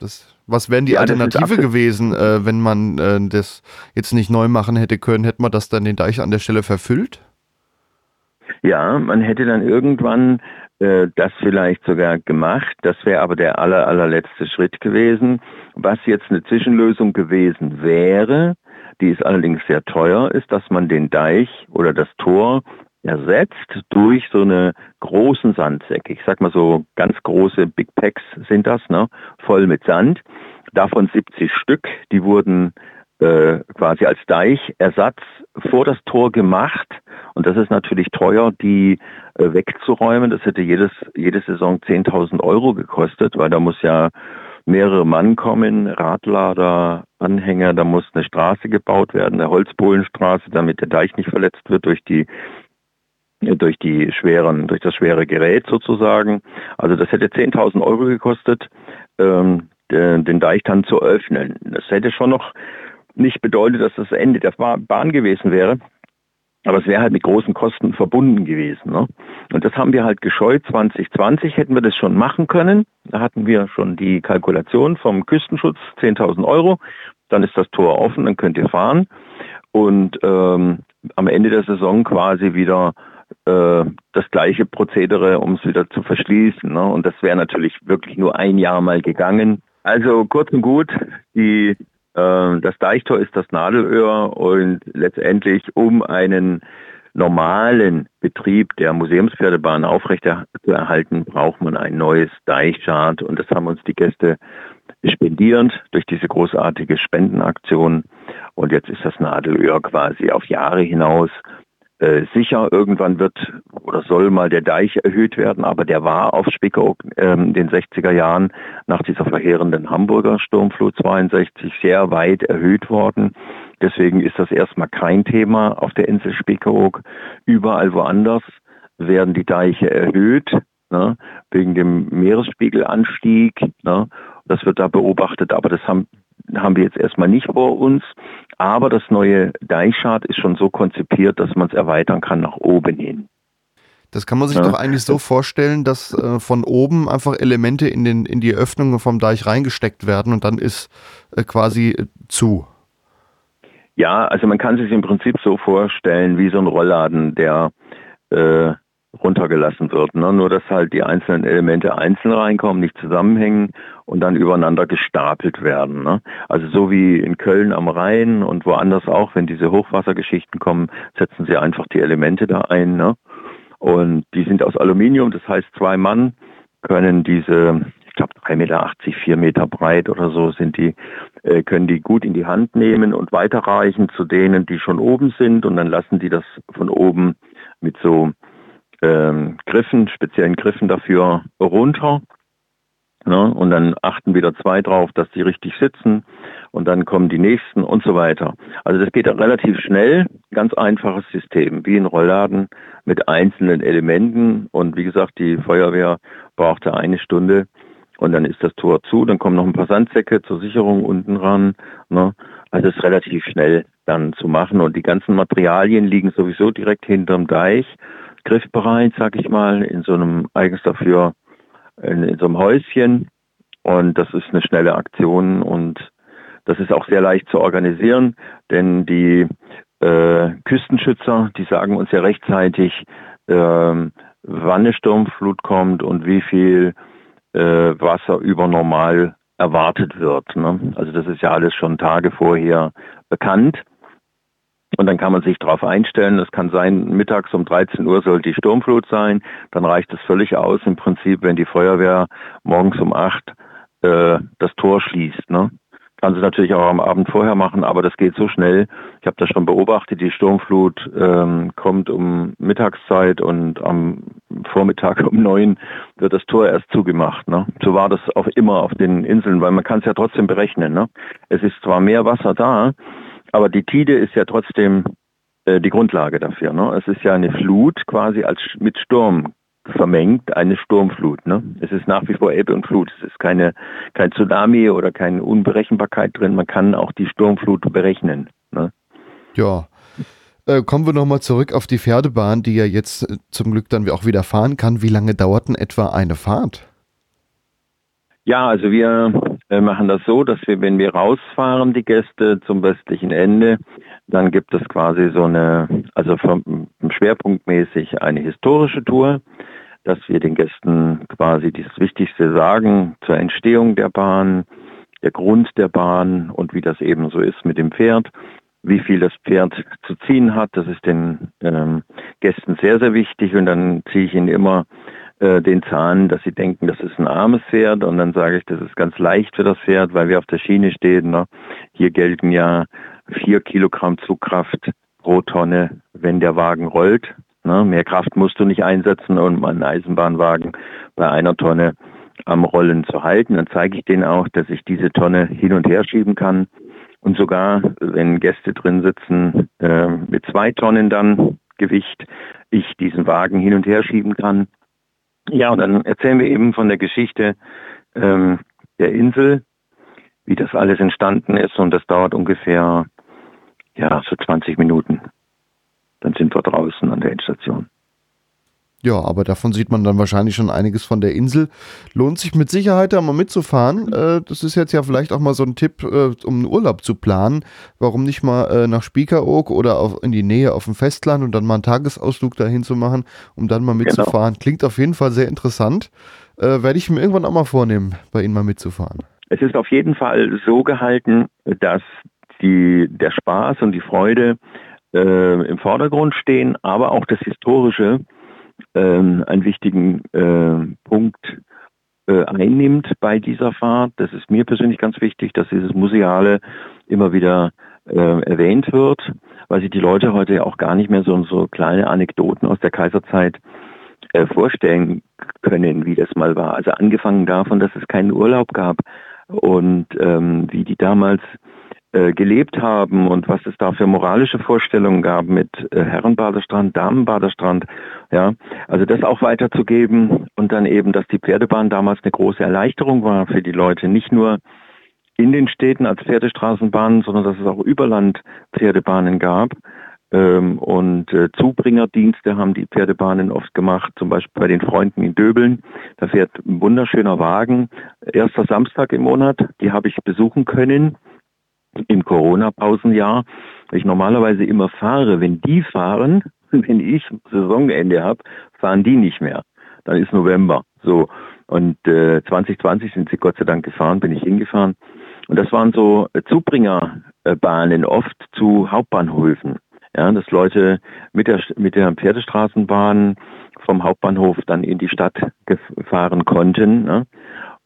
Das, was wären die ja, Alternative gewesen, äh, wenn man äh, das jetzt nicht neu machen hätte können? Hätte man das dann den Deich an der Stelle verfüllt? Ja, man hätte dann irgendwann äh, das vielleicht sogar gemacht. Das wäre aber der aller, allerletzte Schritt gewesen. Was jetzt eine Zwischenlösung gewesen wäre, die ist allerdings sehr teuer, ist, dass man den Deich oder das Tor ersetzt durch so eine großen Sandsäcke. Ich sag mal so ganz große Big Packs sind das, ne? voll mit Sand. Davon 70 Stück, die wurden äh, quasi als Deichersatz vor das Tor gemacht. Und das ist natürlich teuer, die äh, wegzuräumen. Das hätte jedes, jede Saison 10.000 Euro gekostet, weil da muss ja mehrere Mann kommen, Radlader, Anhänger, da muss eine Straße gebaut werden, eine Holzbohlenstraße, damit der Deich nicht verletzt wird durch die durch die schweren, durch das schwere Gerät sozusagen. Also das hätte 10.000 Euro gekostet, ähm, den, den Deich dann zu öffnen. Das hätte schon noch nicht bedeutet, dass das Ende der Bahn gewesen wäre. Aber es wäre halt mit großen Kosten verbunden gewesen. Ne? Und das haben wir halt gescheut. 2020 hätten wir das schon machen können. Da hatten wir schon die Kalkulation vom Küstenschutz, 10.000 Euro. Dann ist das Tor offen, dann könnt ihr fahren. Und ähm, am Ende der Saison quasi wieder äh, das gleiche Prozedere, um es wieder zu verschließen. Ne? Und das wäre natürlich wirklich nur ein Jahr mal gegangen. Also kurz und gut, die, das Deichtor ist das Nadelöhr und letztendlich um einen normalen Betrieb der Museumspferdebahn aufrechterhalten, braucht man ein neues Deichschart und das haben uns die Gäste spendierend durch diese großartige Spendenaktion. Und jetzt ist das Nadelöhr quasi auf Jahre hinaus äh, sicher, irgendwann wird oder soll mal der Deich erhöht werden, aber der war auf Spickeroog ähm, in den 60er Jahren nach dieser verheerenden Hamburger Sturmflut 62 sehr weit erhöht worden. Deswegen ist das erstmal kein Thema auf der Insel Spickeroog. Überall woanders werden die Deiche erhöht, ne, wegen dem Meeresspiegelanstieg. Ne. Das wird da beobachtet, aber das haben, haben wir jetzt erstmal nicht vor uns. Aber das neue Deichschad ist schon so konzipiert, dass man es erweitern kann nach oben hin. Das kann man sich ja. doch eigentlich so vorstellen, dass äh, von oben einfach Elemente in, den, in die Öffnungen vom Deich reingesteckt werden und dann ist äh, quasi äh, zu. Ja, also man kann sich im Prinzip so vorstellen wie so ein Rollladen, der äh, runtergelassen wird. Ne? Nur dass halt die einzelnen Elemente einzeln reinkommen, nicht zusammenhängen und dann übereinander gestapelt werden. Ne? Also so wie in Köln am Rhein und woanders auch, wenn diese Hochwassergeschichten kommen, setzen sie einfach die Elemente da ein. Ne? Und die sind aus Aluminium, das heißt zwei Mann können diese, ich glaube 3,80 Meter, 4 Meter breit oder so sind die, äh, können die gut in die Hand nehmen und weiterreichen zu denen, die schon oben sind und dann lassen die das von oben mit so ähm, Griffen, speziellen Griffen dafür runter. Ne? Und dann achten wieder zwei drauf, dass die richtig sitzen und dann kommen die nächsten und so weiter. Also das geht relativ schnell, ganz einfaches System, wie ein Rollladen mit einzelnen Elementen und wie gesagt, die Feuerwehr brauchte eine Stunde und dann ist das Tor zu, dann kommen noch ein paar Sandsäcke zur Sicherung unten ran. Ne? Also es ist relativ schnell dann zu machen und die ganzen Materialien liegen sowieso direkt hinterm Deich, griffbereit, sag ich mal, in so einem eigens dafür, in, in so einem Häuschen und das ist eine schnelle Aktion und das ist auch sehr leicht zu organisieren, denn die äh, Küstenschützer, die sagen uns ja rechtzeitig, äh, wann eine Sturmflut kommt und wie viel äh, Wasser über normal erwartet wird. Ne? Also das ist ja alles schon Tage vorher bekannt. Und dann kann man sich darauf einstellen. Es kann sein, mittags um 13 Uhr soll die Sturmflut sein. Dann reicht es völlig aus im Prinzip, wenn die Feuerwehr morgens um 8 äh, das Tor schließt. Ne? Kann sie natürlich auch am Abend vorher machen, aber das geht so schnell. Ich habe das schon beobachtet, die Sturmflut ähm, kommt um Mittagszeit und am Vormittag um neun wird das Tor erst zugemacht. Ne? So war das auch immer auf den Inseln, weil man kann es ja trotzdem berechnen. Ne? Es ist zwar mehr Wasser da, aber die Tide ist ja trotzdem äh, die Grundlage dafür. Ne? Es ist ja eine Flut quasi als mit Sturm vermengt eine Sturmflut. Ne? Es ist nach wie vor Ebbe und Flut. Es ist keine, kein Tsunami oder keine Unberechenbarkeit drin. Man kann auch die Sturmflut berechnen. Ne? Ja. Äh, kommen wir nochmal zurück auf die Pferdebahn, die ja jetzt äh, zum Glück dann auch wieder fahren kann. Wie lange dauert denn etwa eine Fahrt? Ja, also wir äh, machen das so, dass wir, wenn wir rausfahren, die Gäste zum westlichen Ende, dann gibt es quasi so eine, also vom, schwerpunktmäßig eine historische Tour, dass wir den Gästen quasi das Wichtigste sagen zur Entstehung der Bahn, der Grund der Bahn und wie das eben so ist mit dem Pferd, wie viel das Pferd zu ziehen hat. Das ist den ähm, Gästen sehr, sehr wichtig und dann ziehe ich ihnen immer äh, den Zahn, dass sie denken, das ist ein armes Pferd und dann sage ich, das ist ganz leicht für das Pferd, weil wir auf der Schiene stehen. Ne? Hier gelten ja vier Kilogramm Zugkraft pro Tonne, wenn der Wagen rollt. Ne? Mehr Kraft musst du nicht einsetzen, um einen Eisenbahnwagen bei einer Tonne am Rollen zu halten. Dann zeige ich denen auch, dass ich diese Tonne hin und her schieben kann. Und sogar, wenn Gäste drin sitzen, äh, mit zwei Tonnen dann Gewicht, ich diesen Wagen hin und her schieben kann. Ja, und dann erzählen wir eben von der Geschichte ähm, der Insel, wie das alles entstanden ist. Und das dauert ungefähr ja, so 20 Minuten. Dann sind wir draußen an der Endstation. Ja, aber davon sieht man dann wahrscheinlich schon einiges von der Insel. Lohnt sich mit Sicherheit da mal mitzufahren. Äh, das ist jetzt ja vielleicht auch mal so ein Tipp, äh, um einen Urlaub zu planen. Warum nicht mal äh, nach Spiekeroog oder auf, in die Nähe auf dem Festland und dann mal einen Tagesausflug dahin zu machen, um dann mal genau. mitzufahren. Genau. Klingt auf jeden Fall sehr interessant. Äh, Werde ich mir irgendwann auch mal vornehmen, bei Ihnen mal mitzufahren. Es ist auf jeden Fall so gehalten, dass die, der Spaß und die Freude äh, im Vordergrund stehen, aber auch das Historische äh, einen wichtigen äh, Punkt äh, einnimmt bei dieser Fahrt. Das ist mir persönlich ganz wichtig, dass dieses Museale immer wieder äh, erwähnt wird, weil sich die Leute heute ja auch gar nicht mehr so, so kleine Anekdoten aus der Kaiserzeit äh, vorstellen können, wie das mal war. Also angefangen davon, dass es keinen Urlaub gab und ähm, wie die damals äh, gelebt haben und was es da für moralische Vorstellungen gab mit äh, Herrenbadestrand, Damenbadestrand, ja, also das auch weiterzugeben und dann eben, dass die Pferdebahn damals eine große Erleichterung war für die Leute, nicht nur in den Städten als Pferdestraßenbahnen, sondern dass es auch Überland Pferdebahnen gab. Ähm, und äh, Zubringerdienste haben die Pferdebahnen oft gemacht, zum Beispiel bei den Freunden in Döbeln. Da fährt ein wunderschöner Wagen, erster Samstag im Monat, die habe ich besuchen können im Corona-Pausenjahr, weil ich normalerweise immer fahre. Wenn die fahren, wenn ich Saisonende habe, fahren die nicht mehr. Dann ist November. So. Und äh, 2020 sind sie Gott sei Dank gefahren, bin ich hingefahren. Und das waren so Zubringerbahnen oft zu Hauptbahnhöfen. Ja, dass Leute mit der, mit der Pferdestraßenbahn vom Hauptbahnhof dann in die Stadt gefahren konnten. Ne?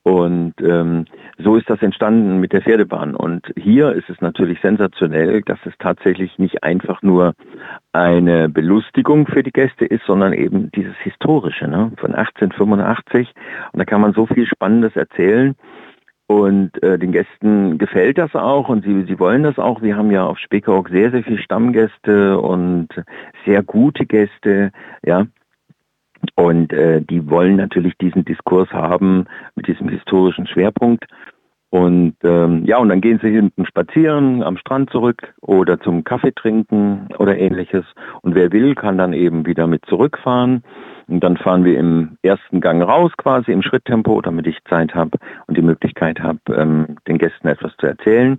Und ähm, so ist das entstanden mit der Pferdebahn. Und hier ist es natürlich sensationell, dass es tatsächlich nicht einfach nur eine Belustigung für die Gäste ist, sondern eben dieses Historische ne? von 1885. Und da kann man so viel Spannendes erzählen. Und äh, den Gästen gefällt das auch und sie, sie wollen das auch. Wir haben ja auf Spiekeroog sehr, sehr viele Stammgäste und sehr gute Gäste, ja. Und äh, die wollen natürlich diesen Diskurs haben mit diesem historischen Schwerpunkt. Und ähm, ja, und dann gehen sie hinten spazieren, am Strand zurück oder zum Kaffee trinken oder ähnliches. Und wer will, kann dann eben wieder mit zurückfahren. Und dann fahren wir im ersten Gang raus, quasi im Schritttempo, damit ich Zeit habe und die Möglichkeit habe, ähm, den Gästen etwas zu erzählen.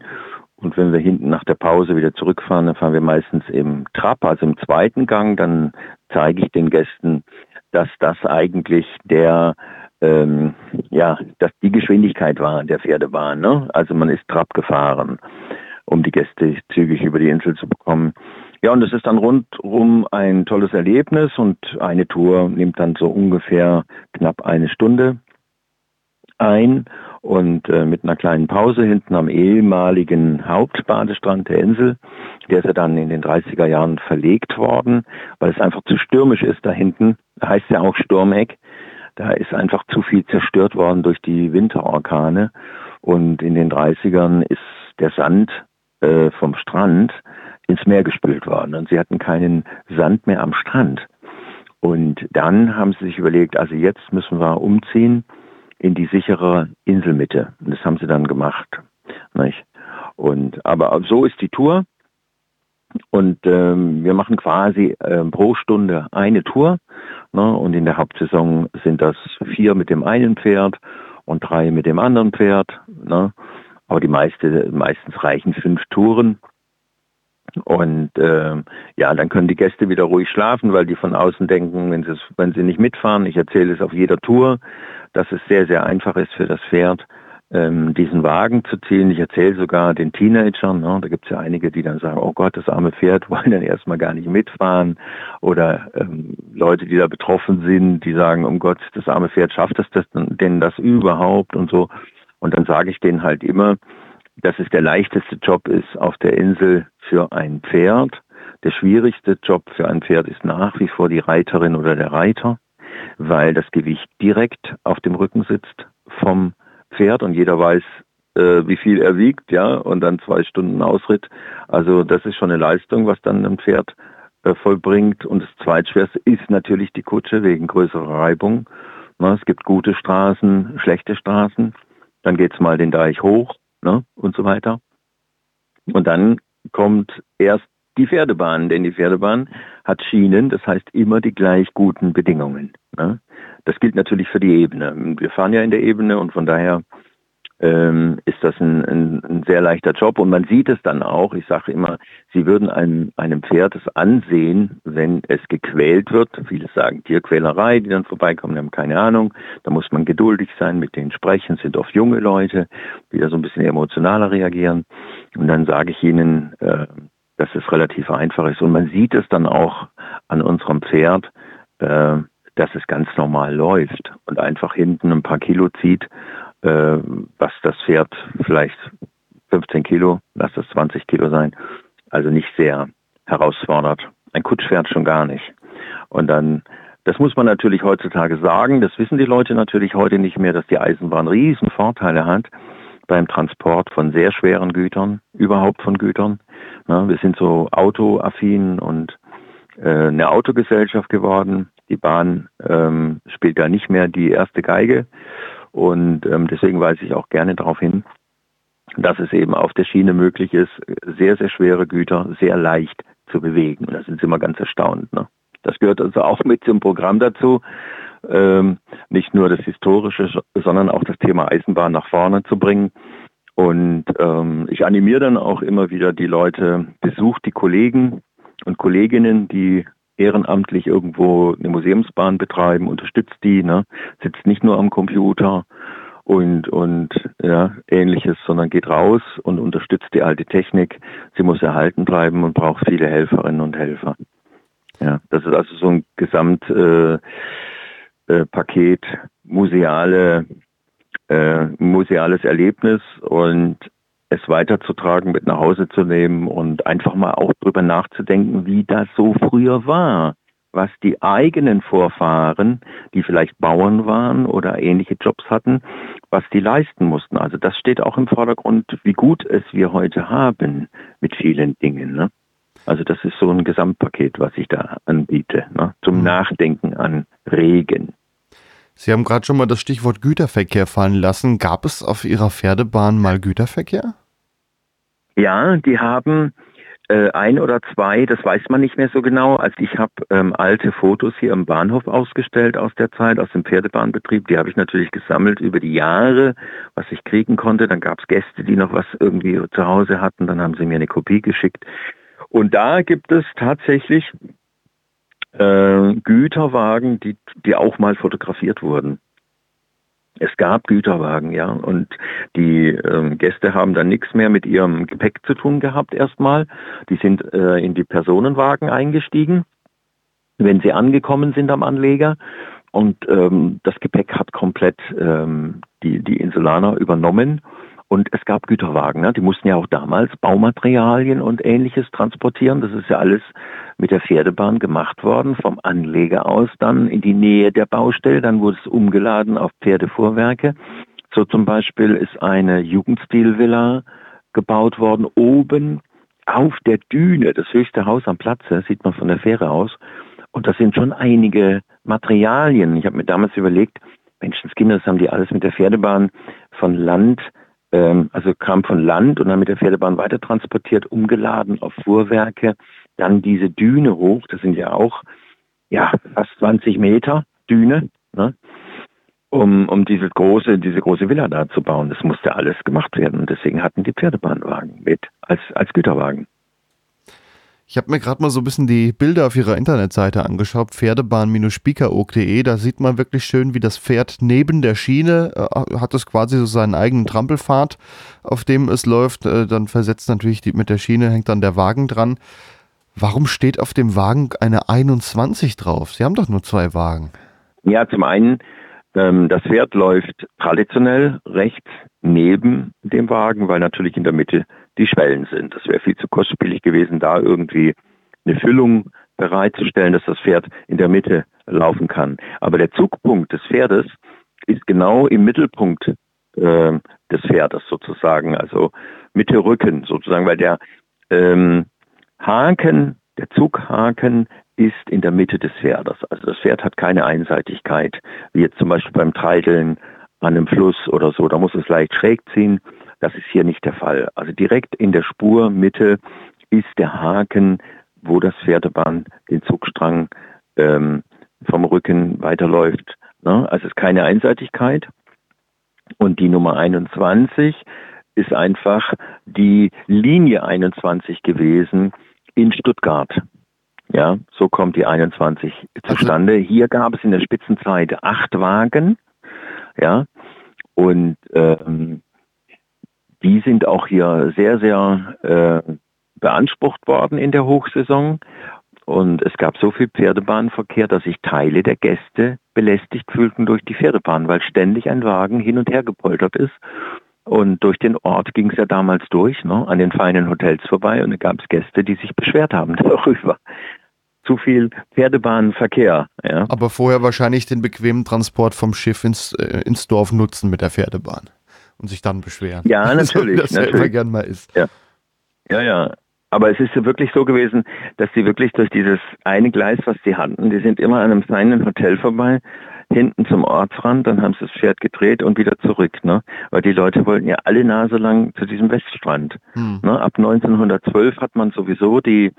Und wenn wir hinten nach der Pause wieder zurückfahren, dann fahren wir meistens im Trab, also im zweiten Gang. Dann zeige ich den Gästen, dass das eigentlich der ähm, ja, dass die Geschwindigkeit war der Pferdebahn. Ne? Also man ist Trab gefahren, um die Gäste zügig über die Insel zu bekommen. Ja, und es ist dann rundum ein tolles Erlebnis und eine Tour nimmt dann so ungefähr knapp eine Stunde ein und äh, mit einer kleinen Pause hinten am ehemaligen Hauptbadestrand der Insel. Der ist ja dann in den 30er Jahren verlegt worden, weil es einfach zu stürmisch ist da hinten. Da heißt ja auch Sturmeck. Da ist einfach zu viel zerstört worden durch die Winterorkane. Und in den 30ern ist der Sand äh, vom Strand ins Meer gespült worden. Und sie hatten keinen Sand mehr am Strand. Und dann haben sie sich überlegt, also jetzt müssen wir umziehen in die sichere Inselmitte. Und das haben sie dann gemacht. Nicht? Und aber so ist die Tour. Und ähm, wir machen quasi äh, pro Stunde eine Tour. Ne? Und in der Hauptsaison sind das vier mit dem einen Pferd und drei mit dem anderen Pferd. Ne? Aber die meiste, meistens reichen fünf Touren. Und äh, ja, dann können die Gäste wieder ruhig schlafen, weil die von außen denken, wenn sie, wenn sie nicht mitfahren, ich erzähle es auf jeder Tour, dass es sehr, sehr einfach ist für das Pferd, ähm, diesen Wagen zu ziehen. Ich erzähle sogar den Teenagern, ne, da gibt es ja einige, die dann sagen, oh Gott, das arme Pferd, wollen dann erstmal gar nicht mitfahren. Oder ähm, Leute, die da betroffen sind, die sagen, um Gott, das arme Pferd schafft es das denn das überhaupt und so. Und dann sage ich denen halt immer, dass es der leichteste Job ist auf der Insel für ein Pferd. Der schwierigste Job für ein Pferd ist nach wie vor die Reiterin oder der Reiter, weil das Gewicht direkt auf dem Rücken sitzt vom Pferd und jeder weiß, äh, wie viel er wiegt, ja, und dann zwei Stunden Ausritt. Also das ist schon eine Leistung, was dann ein Pferd äh, vollbringt. Und das zweitschwerste ist natürlich die Kutsche wegen größerer Reibung. Na, es gibt gute Straßen, schlechte Straßen. Dann geht's mal den Deich hoch ne, und so weiter. Und dann kommt erst die Pferdebahn, denn die Pferdebahn hat Schienen, das heißt immer die gleich guten Bedingungen. Ne? Das gilt natürlich für die Ebene. Wir fahren ja in der Ebene und von daher ähm, ist das ein, ein, ein, sehr leichter Job und man sieht es dann auch. Ich sage immer, Sie würden einem, einem Pferd es ansehen, wenn es gequält wird. Viele sagen Tierquälerei, die dann vorbeikommen, haben keine Ahnung. Da muss man geduldig sein, mit denen sprechen. Sind oft junge Leute, die da so ein bisschen emotionaler reagieren. Und dann sage ich ihnen, äh, dass es relativ einfach ist. Und man sieht es dann auch an unserem Pferd, äh, dass es ganz normal läuft und einfach hinten ein paar Kilo zieht äh, was das Pferd vielleicht 15 Kilo, lass das 20 Kilo sein, also nicht sehr herausfordert. Ein Kutschpferd schon gar nicht. Und dann, das muss man natürlich heutzutage sagen, das wissen die Leute natürlich heute nicht mehr, dass die Eisenbahn riesen Vorteile hat, beim Transport von sehr schweren Gütern, überhaupt von Gütern. Na, wir sind so autoaffin und äh, eine Autogesellschaft geworden. Die Bahn ähm, spielt da nicht mehr die erste Geige und ähm, deswegen weise ich auch gerne darauf hin, dass es eben auf der Schiene möglich ist, sehr, sehr schwere Güter sehr leicht zu bewegen. Und da sind sie immer ganz erstaunt. Ne? Das gehört also auch mit zum Programm dazu. Ähm, nicht nur das Historische, sondern auch das Thema Eisenbahn nach vorne zu bringen. Und ähm, ich animiere dann auch immer wieder die Leute, besucht die Kollegen und Kolleginnen, die ehrenamtlich irgendwo eine Museumsbahn betreiben, unterstützt die, ne? sitzt nicht nur am Computer und, und ja, ähnliches, sondern geht raus und unterstützt die alte Technik. Sie muss erhalten bleiben und braucht viele Helferinnen und Helfer. Ja, das ist also so ein Gesamtpaket äh, äh, museale, äh, museales Erlebnis und es weiterzutragen, mit nach Hause zu nehmen und einfach mal auch drüber nachzudenken, wie das so früher war was die eigenen Vorfahren, die vielleicht Bauern waren oder ähnliche Jobs hatten, was die leisten mussten. Also das steht auch im Vordergrund, wie gut es wir heute haben mit vielen Dingen. Ne? Also das ist so ein Gesamtpaket, was ich da anbiete, ne? zum mhm. Nachdenken an Regen. Sie haben gerade schon mal das Stichwort Güterverkehr fallen lassen. Gab es auf Ihrer Pferdebahn mal Güterverkehr? Ja, die haben äh, ein oder zwei, das weiß man nicht mehr so genau. Also ich habe ähm, alte Fotos hier am Bahnhof ausgestellt aus der Zeit, aus dem Pferdebahnbetrieb. Die habe ich natürlich gesammelt über die Jahre, was ich kriegen konnte. Dann gab es Gäste, die noch was irgendwie zu Hause hatten. Dann haben sie mir eine Kopie geschickt. Und da gibt es tatsächlich äh, Güterwagen, die, die auch mal fotografiert wurden. Es gab Güterwagen, ja, und die ähm, Gäste haben dann nichts mehr mit ihrem Gepäck zu tun gehabt erstmal. Die sind äh, in die Personenwagen eingestiegen, wenn sie angekommen sind am Anleger. Und ähm, das Gepäck hat komplett ähm, die, die Insulaner übernommen und es gab Güterwagen, ne? die mussten ja auch damals Baumaterialien und ähnliches transportieren. Das ist ja alles mit der Pferdebahn gemacht worden, vom Anleger aus dann in die Nähe der Baustelle. Dann wurde es umgeladen auf Pferdefuhrwerke. So zum Beispiel ist eine Jugendstilvilla gebaut worden, oben auf der Düne, das höchste Haus am Platze, sieht man von der Fähre aus. Und das sind schon einige Materialien. Ich habe mir damals überlegt, Menschenskinder, das haben die alles mit der Pferdebahn von Land ähm, also kam von Land und dann mit der Pferdebahn weiter transportiert, umgeladen auf Fuhrwerke, dann diese Düne hoch, das sind ja auch ja fast 20 Meter Düne, ne? um, um diese große, diese große Villa da zu bauen. Das musste alles gemacht werden und deswegen hatten die Pferdebahnwagen mit als, als Güterwagen. Ich habe mir gerade mal so ein bisschen die Bilder auf ihrer Internetseite angeschaut, pferdebahn-spiekeroog.de. Da sieht man wirklich schön, wie das Pferd neben der Schiene äh, hat es quasi so seinen eigenen Trampelpfad, auf dem es läuft. Äh, dann versetzt natürlich die, mit der Schiene, hängt dann der Wagen dran. Warum steht auf dem Wagen eine 21 drauf? Sie haben doch nur zwei Wagen. Ja, zum einen, ähm, das Pferd läuft traditionell rechts neben dem Wagen, weil natürlich in der Mitte die Schwellen sind. Das wäre viel zu kostspielig gewesen, da irgendwie eine Füllung bereitzustellen, dass das Pferd in der Mitte laufen kann. Aber der Zugpunkt des Pferdes ist genau im Mittelpunkt äh, des Pferdes sozusagen, also Mitte Rücken sozusagen, weil der ähm, Haken, der Zughaken ist in der Mitte des Pferdes. Also das Pferd hat keine Einseitigkeit, wie jetzt zum Beispiel beim Treideln an einem Fluss oder so. Da muss es leicht schräg ziehen. Das ist hier nicht der Fall. Also direkt in der Spurmitte ist der Haken, wo das Pferdebahn den Zugstrang ähm, vom Rücken weiterläuft. Ne? Also es ist keine Einseitigkeit. Und die Nummer 21 ist einfach die Linie 21 gewesen in Stuttgart. Ja, so kommt die 21 zustande. Hier gab es in der Spitzenzeit acht Wagen. Ja, und ähm, die sind auch hier sehr, sehr äh, beansprucht worden in der Hochsaison. Und es gab so viel Pferdebahnverkehr, dass sich Teile der Gäste belästigt fühlten durch die Pferdebahn, weil ständig ein Wagen hin und her gepoltert ist. Und durch den Ort ging es ja damals durch, ne, an den feinen Hotels vorbei. Und da gab es Gäste, die sich beschwert haben darüber. Zu viel Pferdebahnverkehr. Ja. Aber vorher wahrscheinlich den bequemen Transport vom Schiff ins, äh, ins Dorf nutzen mit der Pferdebahn und sich dann beschweren. Ja, natürlich. das natürlich. Immer gern mal ist. Ja. ja, ja. Aber es ist ja wirklich so gewesen, dass sie wirklich durch dieses eine Gleis, was sie hatten, die sind immer an einem kleinen Hotel vorbei, hinten zum Ortsrand, dann haben sie das Pferd gedreht und wieder zurück, ne? Weil die Leute wollten ja alle Nase lang zu diesem Weststrand. Hm. Ne? Ab 1912 hat man sowieso die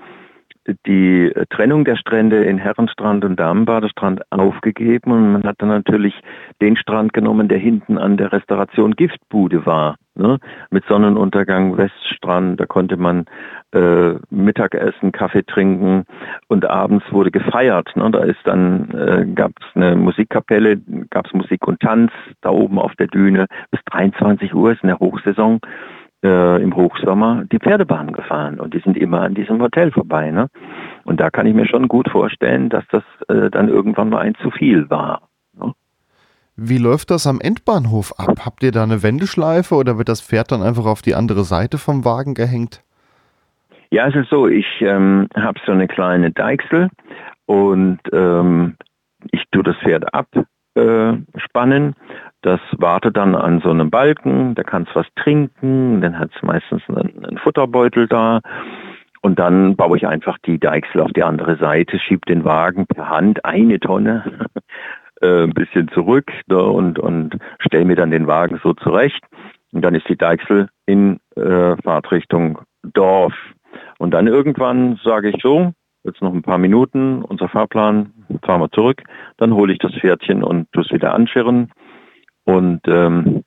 die Trennung der Strände in Herrenstrand und Damenbadestrand aufgegeben und man hat dann natürlich den Strand genommen, der hinten an der Restauration Giftbude war. Ne? Mit Sonnenuntergang, Weststrand, da konnte man äh, Mittagessen, Kaffee trinken und abends wurde gefeiert. Ne? Da ist dann äh, gab es eine Musikkapelle, gab es Musik und Tanz da oben auf der Düne bis 23 Uhr ist in der Hochsaison äh, im Hochsommer die Pferdebahn gefahren und die sind immer an diesem Hotel vorbei. Ne? Und da kann ich mir schon gut vorstellen, dass das äh, dann irgendwann mal ein zu viel war. Ne? Wie läuft das am Endbahnhof ab? Habt ihr da eine Wendeschleife oder wird das Pferd dann einfach auf die andere Seite vom Wagen gehängt? Ja, es ist so, ich ähm, habe so eine kleine Deichsel und ähm, ich tue das Pferd abspannen. Äh, das wartet dann an so einem Balken, da kannst was trinken, dann hat es meistens einen, einen, Futterbeutel da. Und dann baue ich einfach die Deichsel auf die andere Seite, schiebe den Wagen per Hand eine Tonne äh, ein bisschen zurück ne, und, und stelle mir dann den Wagen so zurecht. Und dann ist die Deichsel in äh, Fahrtrichtung Dorf. Und dann irgendwann sage ich so, jetzt noch ein paar Minuten, unser Fahrplan, fahren wir zurück, dann hole ich das Pferdchen und tue es wieder anschirren und ähm,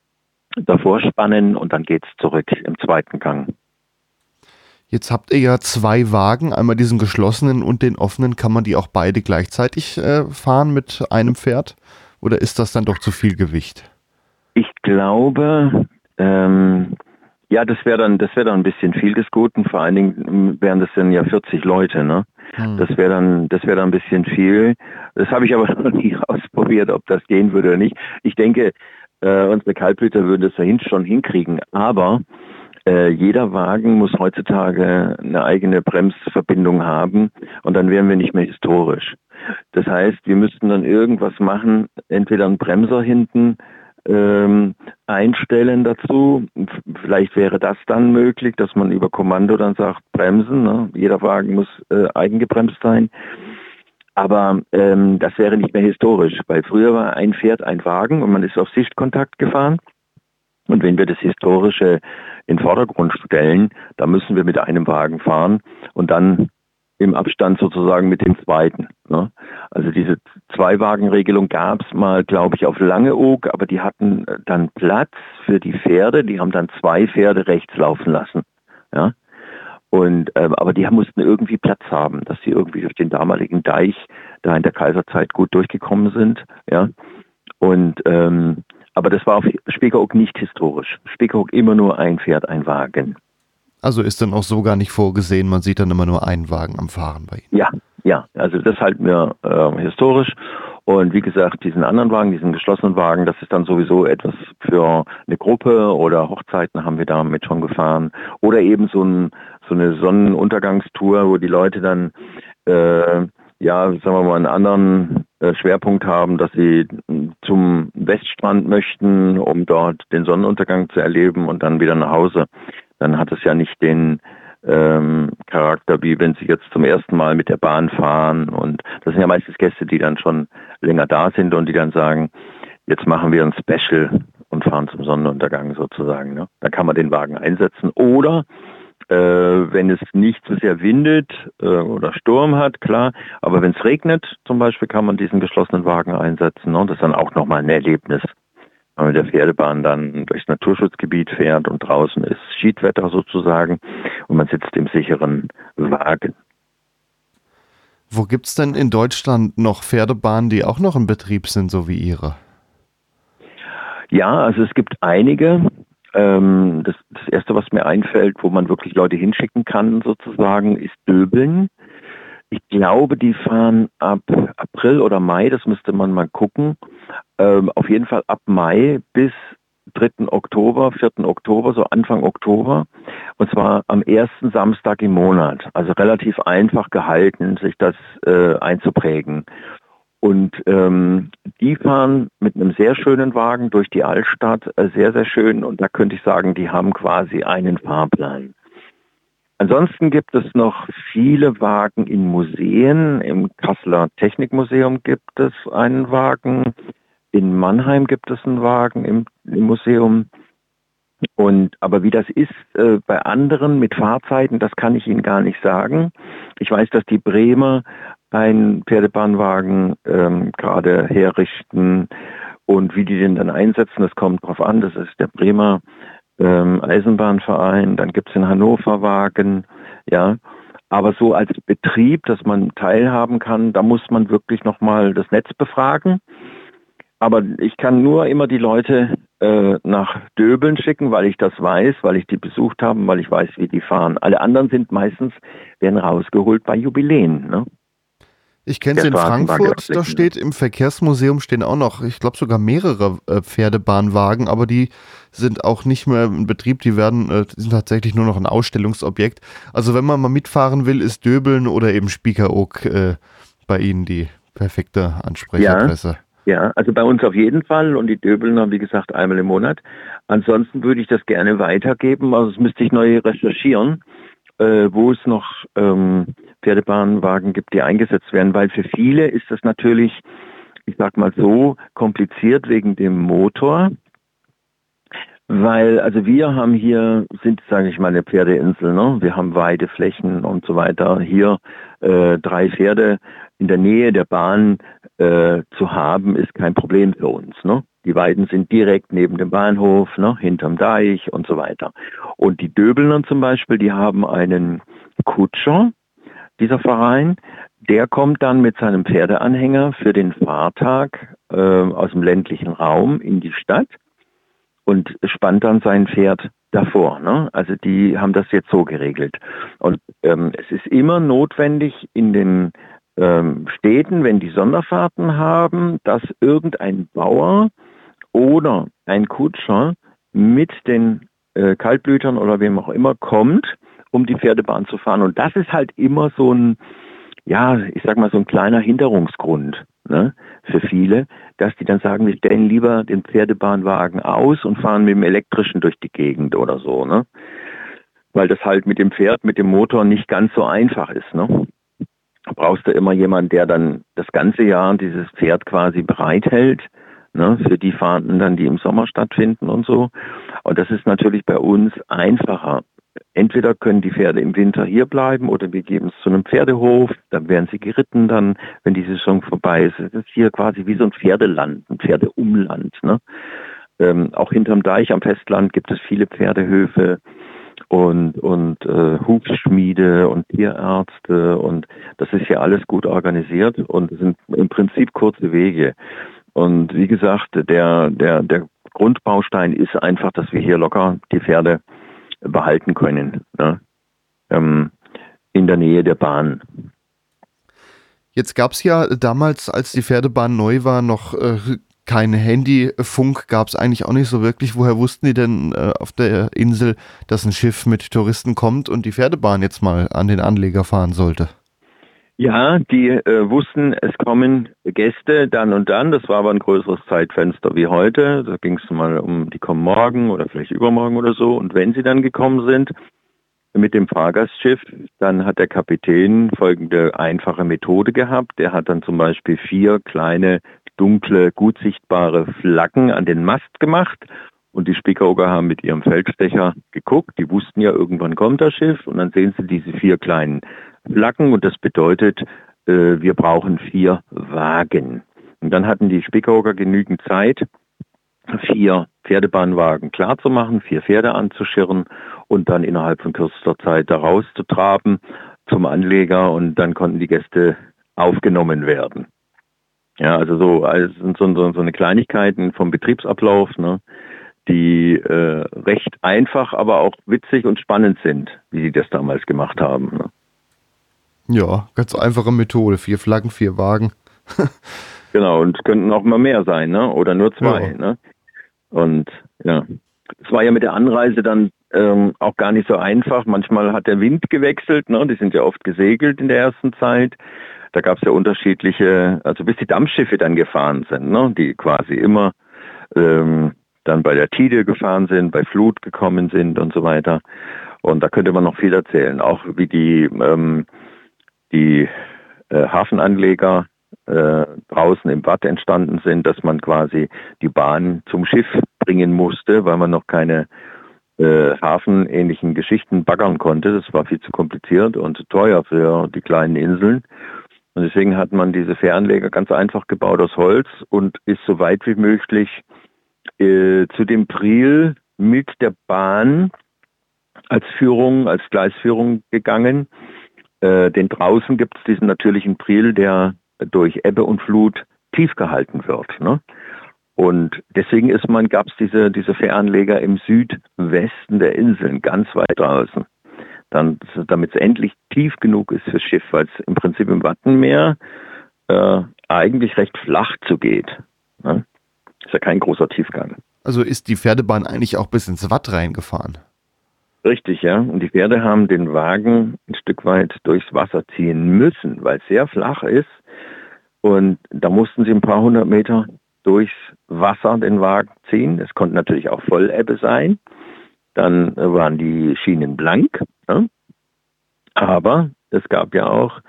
davor spannen und dann geht es zurück im zweiten Gang. Jetzt habt ihr ja zwei Wagen, einmal diesen geschlossenen und den offenen. Kann man die auch beide gleichzeitig äh, fahren mit einem Pferd? Oder ist das dann doch zu viel Gewicht? Ich glaube, ähm, ja, das wäre dann, das wäre dann ein bisschen viel des Guten. Vor allen Dingen wären das dann ja 40 Leute, ne? Hm. Das wäre dann, das wäre dann ein bisschen viel. Das habe ich aber noch nie ausprobiert, ob das gehen würde oder nicht. Ich denke, äh, unsere Kaltblüter würden das dahin schon hinkriegen. Aber äh, jeder Wagen muss heutzutage eine eigene Bremsverbindung haben und dann wären wir nicht mehr historisch. Das heißt, wir müssten dann irgendwas machen, entweder einen Bremser hinten ähm, einstellen dazu. Vielleicht wäre das dann möglich, dass man über Kommando dann sagt, bremsen. Ne? Jeder Wagen muss äh, eigengebremst sein. Aber ähm, das wäre nicht mehr historisch, weil früher war ein Pferd ein Wagen und man ist auf Sichtkontakt gefahren. Und wenn wir das Historische in Vordergrund stellen, dann müssen wir mit einem Wagen fahren und dann im Abstand sozusagen mit dem zweiten. Ne? Also diese Zwei-Wagen-Regelung gab es mal, glaube ich, auf Langeoog, aber die hatten äh, dann Platz für die Pferde. Die haben dann zwei Pferde rechts laufen lassen. Ja? Und äh, aber die mussten irgendwie Platz haben, dass sie irgendwie durch den damaligen Deich da in der Kaiserzeit gut durchgekommen sind. Ja. Und ähm, aber das war auf Spiekeroog nicht historisch. Spiekeroog immer nur ein Pferd, ein Wagen. Also ist dann auch so gar nicht vorgesehen, man sieht dann immer nur einen Wagen am Fahren bei Ihnen. Ja, ja, also das halten wir äh, historisch. Und wie gesagt, diesen anderen Wagen, diesen geschlossenen Wagen, das ist dann sowieso etwas für eine Gruppe oder Hochzeiten haben wir damit schon gefahren. Oder eben so, ein, so eine Sonnenuntergangstour, wo die Leute dann, äh, ja, sagen wir mal, einen anderen äh, Schwerpunkt haben, dass sie zum Weststrand möchten, um dort den Sonnenuntergang zu erleben und dann wieder nach Hause dann hat es ja nicht den ähm, Charakter, wie wenn Sie jetzt zum ersten Mal mit der Bahn fahren. Und das sind ja meistens Gäste, die dann schon länger da sind und die dann sagen, jetzt machen wir ein Special und fahren zum Sonnenuntergang sozusagen. Ne? Da kann man den Wagen einsetzen. Oder äh, wenn es nicht so sehr windet äh, oder Sturm hat, klar. Aber wenn es regnet zum Beispiel, kann man diesen geschlossenen Wagen einsetzen. Ne? Und das ist dann auch nochmal ein Erlebnis man mit der Pferdebahn dann durchs Naturschutzgebiet fährt und draußen ist Schiedwetter sozusagen und man sitzt im sicheren Wagen. Wo gibt es denn in Deutschland noch Pferdebahnen, die auch noch in Betrieb sind, so wie Ihre? Ja, also es gibt einige. Ähm, das, das, erste, was mir einfällt, wo man wirklich Leute hinschicken kann, sozusagen, ist Döbeln. Ich glaube, die fahren ab April oder Mai, das müsste man mal gucken. Ähm, auf jeden Fall ab Mai bis 3. Oktober, 4. Oktober, so Anfang Oktober. Und zwar am ersten Samstag im Monat. Also relativ einfach gehalten, sich das äh, einzuprägen. Und ähm, die fahren mit einem sehr schönen Wagen durch die Altstadt, äh, sehr, sehr schön. Und da könnte ich sagen, die haben quasi einen Fahrplan. Ansonsten gibt es noch viele Wagen in Museen. Im Kasseler Technikmuseum gibt es einen Wagen. In Mannheim gibt es einen Wagen im, im Museum. Und aber wie das ist äh, bei anderen mit Fahrzeiten, das kann ich Ihnen gar nicht sagen. Ich weiß, dass die Bremer einen Pferdebahnwagen ähm, gerade herrichten und wie die den dann einsetzen, das kommt drauf an. Das ist der Bremer ähm, Eisenbahnverein, dann gibt's in Hannover Wagen, ja. Aber so als Betrieb, dass man teilhaben kann, da muss man wirklich nochmal das Netz befragen. Aber ich kann nur immer die Leute äh, nach Döbeln schicken, weil ich das weiß, weil ich die besucht habe, weil ich weiß, wie die fahren. Alle anderen sind meistens, werden rausgeholt bei Jubiläen. Ne? Ich kenne es in Frankfurt, da steht im Verkehrsmuseum stehen auch noch, ich glaube sogar mehrere äh, Pferdebahnwagen, aber die sind auch nicht mehr in Betrieb, die werden äh, sind tatsächlich nur noch ein Ausstellungsobjekt. Also wenn man mal mitfahren will, ist Döbeln oder eben Spiekeroog äh, bei Ihnen die perfekte Ansprechadresse. Ja. Ja, also bei uns auf jeden Fall und die Döbelner, wie gesagt, einmal im Monat. Ansonsten würde ich das gerne weitergeben, also das müsste ich neu recherchieren, äh, wo es noch ähm, Pferdebahnwagen gibt, die eingesetzt werden, weil für viele ist das natürlich, ich sag mal so, kompliziert wegen dem Motor. Weil, also wir haben hier, sind, sage ich mal, eine Pferdeinsel, ne? Wir haben Weideflächen und so weiter. Hier äh, drei Pferde in der Nähe der Bahn äh, zu haben, ist kein Problem für uns. Ne? Die Weiden sind direkt neben dem Bahnhof, ne, hinterm Deich und so weiter. Und die Döbelner zum Beispiel, die haben einen Kutscher, dieser Verein, der kommt dann mit seinem Pferdeanhänger für den Fahrtag äh, aus dem ländlichen Raum in die Stadt und spannt dann sein Pferd davor. Ne? Also die haben das jetzt so geregelt. Und ähm, es ist immer notwendig in den ähm, Städten, wenn die Sonderfahrten haben, dass irgendein Bauer oder ein Kutscher mit den äh, Kaltblütern oder wem auch immer kommt, um die Pferdebahn zu fahren. Und das ist halt immer so ein, ja, ich sag mal, so ein kleiner Hinderungsgrund ne, für viele, dass die dann sagen, wir stellen lieber den Pferdebahnwagen aus und fahren mit dem elektrischen durch die Gegend oder so, ne? Weil das halt mit dem Pferd, mit dem Motor nicht ganz so einfach ist, ne? Brauchst du immer jemanden, der dann das ganze Jahr dieses Pferd quasi bereithält, ne, für die Fahrten dann, die im Sommer stattfinden und so. Und das ist natürlich bei uns einfacher. Entweder können die Pferde im Winter hier bleiben oder wir geben es zu einem Pferdehof, dann werden sie geritten dann, wenn die Saison vorbei ist. Es ist hier quasi wie so ein Pferdeland, ein Pferdeumland. Ne? Ähm, auch hinterm Deich am Festland gibt es viele Pferdehöfe und, und äh, Hufschmiede und Tierärzte und das ist hier alles gut organisiert und sind im Prinzip kurze Wege. Und wie gesagt, der, der, der Grundbaustein ist einfach, dass wir hier locker die Pferde behalten können. Ne? Ähm, in der Nähe der Bahn. Jetzt gab es ja damals, als die Pferdebahn neu war, noch äh, kein Handyfunk gab es eigentlich auch nicht so wirklich. Woher wussten die denn äh, auf der Insel, dass ein Schiff mit Touristen kommt und die Pferdebahn jetzt mal an den Anleger fahren sollte? Ja, die äh, wussten, es kommen Gäste dann und dann. Das war aber ein größeres Zeitfenster wie heute. Da ging es mal um, die kommen morgen oder vielleicht übermorgen oder so. Und wenn sie dann gekommen sind mit dem Fahrgastschiff, dann hat der Kapitän folgende einfache Methode gehabt. Der hat dann zum Beispiel vier kleine dunkle, gut sichtbare Flaggen an den Mast gemacht. Und die Spiekeroger haben mit ihrem Feldstecher geguckt. Die wussten ja, irgendwann kommt das Schiff. Und dann sehen sie diese vier kleinen Flaggen. Und das bedeutet, äh, wir brauchen vier Wagen. Und dann hatten die Spiekeroger genügend Zeit, vier Pferdebahnwagen klarzumachen, vier Pferde anzuschirren und dann innerhalb von kürzester Zeit da rauszutraben zum Anleger. Und dann konnten die Gäste aufgenommen werden. Ja, also so, also so, so, so eine Kleinigkeiten vom Betriebsablauf, ne, die äh, recht einfach, aber auch witzig und spannend sind, wie sie das damals gemacht haben. Ne. Ja, ganz einfache Methode. Vier Flaggen, vier Wagen. genau, und könnten auch mal mehr sein, ne? Oder nur zwei, ja. ne? Und ja. Es war ja mit der Anreise dann ähm, auch gar nicht so einfach. Manchmal hat der Wind gewechselt, ne? Die sind ja oft gesegelt in der ersten Zeit. Da gab es ja unterschiedliche, also bis die Dampfschiffe dann gefahren sind, ne, die quasi immer ähm, dann bei der Tide gefahren sind, bei Flut gekommen sind und so weiter. Und da könnte man noch viel erzählen, auch wie die, ähm, die äh, Hafenanleger äh, draußen im Watt entstanden sind, dass man quasi die Bahn zum Schiff bringen musste, weil man noch keine äh, hafenähnlichen Geschichten baggern konnte. Das war viel zu kompliziert und zu teuer für die kleinen Inseln. Und deswegen hat man diese Fähranleger ganz einfach gebaut aus Holz und ist so weit wie möglich äh, zu dem Priel mit der Bahn als Führung, als Gleisführung gegangen. Äh, denn draußen gibt es diesen natürlichen Priel, der durch Ebbe und Flut tief gehalten wird. Ne? Und deswegen ist man, gab es diese, diese Fähranleger im Südwesten der Inseln, ganz weit draußen. Dann, damit es endlich tief genug ist fürs Schiff, weil es im Prinzip im Wattenmeer äh, eigentlich recht flach zugeht. Ne? Ist ja kein großer Tiefgang. Also ist die Pferdebahn eigentlich auch bis ins Watt reingefahren? Richtig, ja. Und die Pferde haben den Wagen ein Stück weit durchs Wasser ziehen müssen, weil es sehr flach ist. Und da mussten sie ein paar hundert Meter durchs Wasser den Wagen ziehen. Es konnte natürlich auch Vollebbe sein. Dann waren die Schienen blank. Ne? Aber es gab ja auch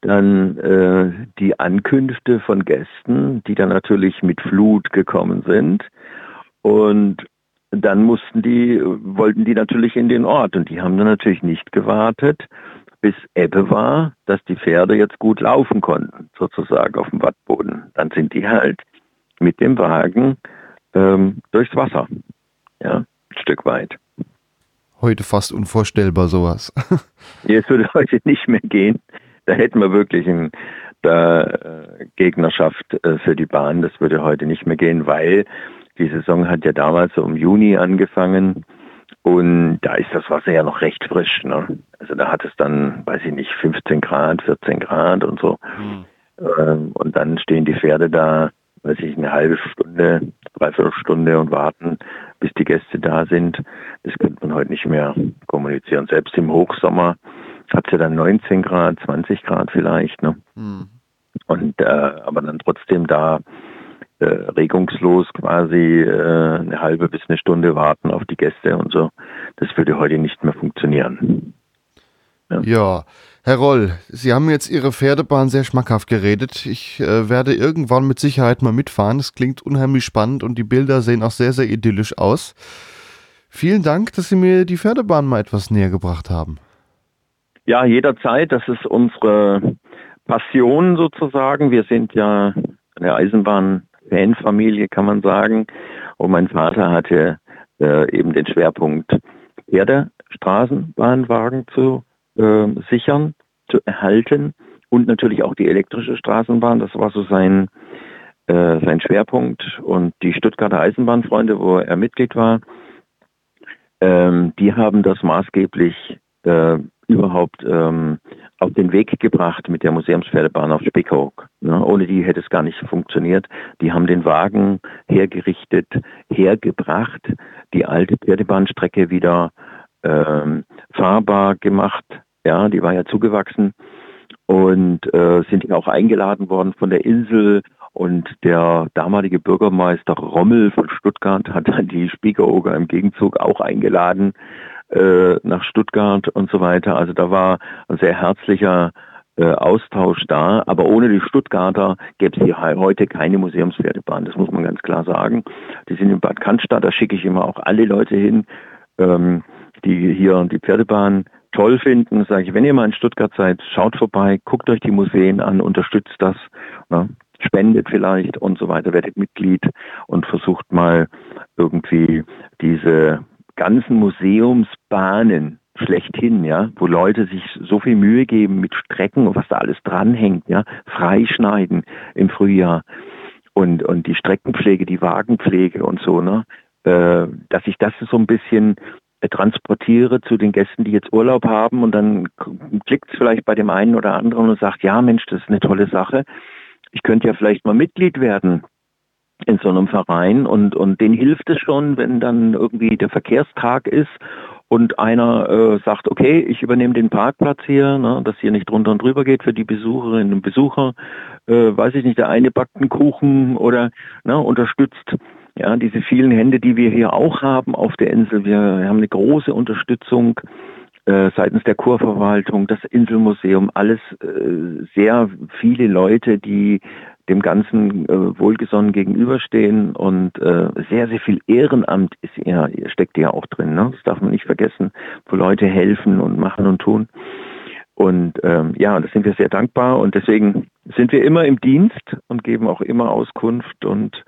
dann äh, die Ankünfte von Gästen, die dann natürlich mit Flut gekommen sind. Und dann mussten die, wollten die natürlich in den Ort und die haben dann natürlich nicht gewartet, bis Ebbe war, dass die Pferde jetzt gut laufen konnten, sozusagen auf dem Wattboden. Dann sind die halt mit dem Wagen ähm, durchs Wasser. Ja, ein Stück weit. Heute fast unvorstellbar sowas. ja, es würde heute nicht mehr gehen. Da hätten wir wirklich eine äh, Gegnerschaft äh, für die Bahn. Das würde heute nicht mehr gehen, weil die Saison hat ja damals so im Juni angefangen. Und da ist das Wasser ja noch recht frisch. Ne? Also da hat es dann, weiß ich nicht, 15 Grad, 14 Grad und so. Mhm. Ähm, und dann stehen die Pferde da weiß ich, eine halbe Stunde, dreiviertel Stunde und warten, bis die Gäste da sind. Das könnte man heute nicht mehr kommunizieren. Selbst im Hochsommer hat es ja dann 19 Grad, 20 Grad vielleicht. Ne? Mhm. Und äh, aber dann trotzdem da äh, regungslos quasi äh, eine halbe bis eine Stunde warten auf die Gäste und so. Das würde heute nicht mehr funktionieren. Ja. ja. Herr Roll, Sie haben jetzt Ihre Pferdebahn sehr schmackhaft geredet. Ich äh, werde irgendwann mit Sicherheit mal mitfahren. Es klingt unheimlich spannend und die Bilder sehen auch sehr, sehr idyllisch aus. Vielen Dank, dass Sie mir die Pferdebahn mal etwas näher gebracht haben. Ja, jederzeit. Das ist unsere Passion sozusagen. Wir sind ja eine Eisenbahn-Fanfamilie, kann man sagen. Und mein Vater hatte äh, eben den Schwerpunkt Pferdestraßenbahnwagen zu äh, sichern, zu erhalten und natürlich auch die elektrische Straßenbahn. Das war so sein, äh, sein Schwerpunkt. Und die Stuttgarter Eisenbahnfreunde, wo er Mitglied war, ähm, die haben das maßgeblich äh, überhaupt ähm, auf den Weg gebracht mit der Museumspferdebahn auf Spickhook. Ne? Ohne die hätte es gar nicht funktioniert. Die haben den Wagen hergerichtet, hergebracht, die alte Pferdebahnstrecke wieder ähm, fahrbar gemacht. Ja, die war ja zugewachsen und äh, sind auch eingeladen worden von der Insel. Und der damalige Bürgermeister Rommel von Stuttgart hat dann die Spiekeroger im Gegenzug auch eingeladen äh, nach Stuttgart und so weiter. Also da war ein sehr herzlicher äh, Austausch da. Aber ohne die Stuttgarter gäbe es hier heute keine Museumspferdebahn. Das muss man ganz klar sagen. Die sind in Bad Cannstatt, da schicke ich immer auch alle Leute hin. Ähm, die hier die Pferdebahn toll finden, sage ich, wenn ihr mal in Stuttgart seid, schaut vorbei, guckt euch die Museen an, unterstützt das, ne? spendet vielleicht und so weiter, werdet Mitglied und versucht mal irgendwie diese ganzen Museumsbahnen schlechthin, ja, wo Leute sich so viel Mühe geben mit Strecken und was da alles dranhängt, ja, freischneiden im Frühjahr und und die Streckenpflege, die Wagenpflege und so, ne, äh, dass ich das so ein bisschen transportiere zu den Gästen, die jetzt Urlaub haben und dann klickt es vielleicht bei dem einen oder anderen und sagt, ja Mensch, das ist eine tolle Sache. Ich könnte ja vielleicht mal Mitglied werden in so einem Verein und, und denen hilft es schon, wenn dann irgendwie der Verkehrstag ist und einer äh, sagt, okay, ich übernehme den Parkplatz hier, ne, dass hier nicht drunter und drüber geht für die Besucherinnen und Besucher, äh, weiß ich nicht, der eine backt einen Kuchen oder ne, unterstützt ja, diese vielen Hände, die wir hier auch haben auf der Insel. Wir, haben eine große Unterstützung äh, seitens der Kurverwaltung, das Inselmuseum, alles äh, sehr viele Leute, die dem Ganzen äh, wohlgesonnen gegenüberstehen und sehr, sehr viel Ehrenamt ist ja, steckt ja auch drin. Ne? Das darf man nicht vergessen, wo Leute helfen und machen und tun. Und ähm, ja, das sind wir sehr dankbar und deswegen sind wir immer im Dienst und geben auch immer Auskunft. Und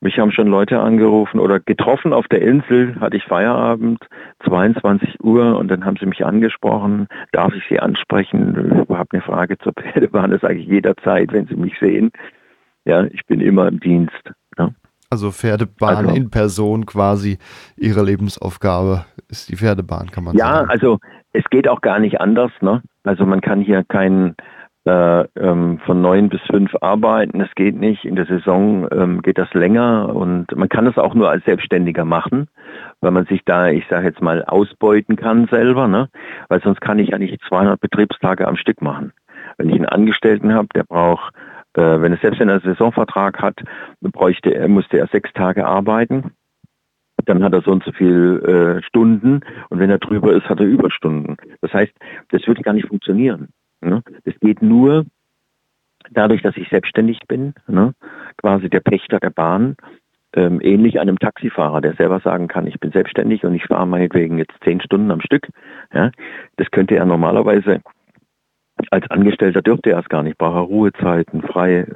mich haben schon Leute angerufen oder getroffen auf der Insel, hatte ich Feierabend, 22 Uhr und dann haben sie mich angesprochen, darf ich sie ansprechen? Ich habe eine Frage zur Pferdebahn, das sage ich jederzeit, wenn sie mich sehen. Ja, ich bin immer im Dienst. Ja. Also Pferdebahn also, in Person quasi ihre Lebensaufgabe ist die Pferdebahn, kann man ja, sagen. Ja, also es geht auch gar nicht anders. Ne? Also man kann hier kein äh, ähm, von neun bis fünf arbeiten. Das geht nicht. In der Saison ähm, geht das länger und man kann es auch nur als Selbstständiger machen, weil man sich da, ich sage jetzt mal, ausbeuten kann selber. Ne? Weil sonst kann ich ja nicht 200 Betriebstage am Stück machen. Wenn ich einen Angestellten habe, der braucht äh, wenn es selbst er einen Saisonvertrag hat, bräuchte er, musste er sechs Tage arbeiten. Dann hat er so und so viel äh, Stunden und wenn er drüber ist, hat er Überstunden. Das heißt, das würde gar nicht funktionieren. Ne? Das geht nur dadurch, dass ich selbstständig bin, ne? quasi der Pächter der Bahn, ähm, ähnlich einem Taxifahrer, der selber sagen kann, ich bin selbstständig und ich fahre meinetwegen jetzt zehn Stunden am Stück. Ja? Das könnte er normalerweise als Angestellter dürfte er es gar nicht, braucht er Ruhezeiten, frei, äh,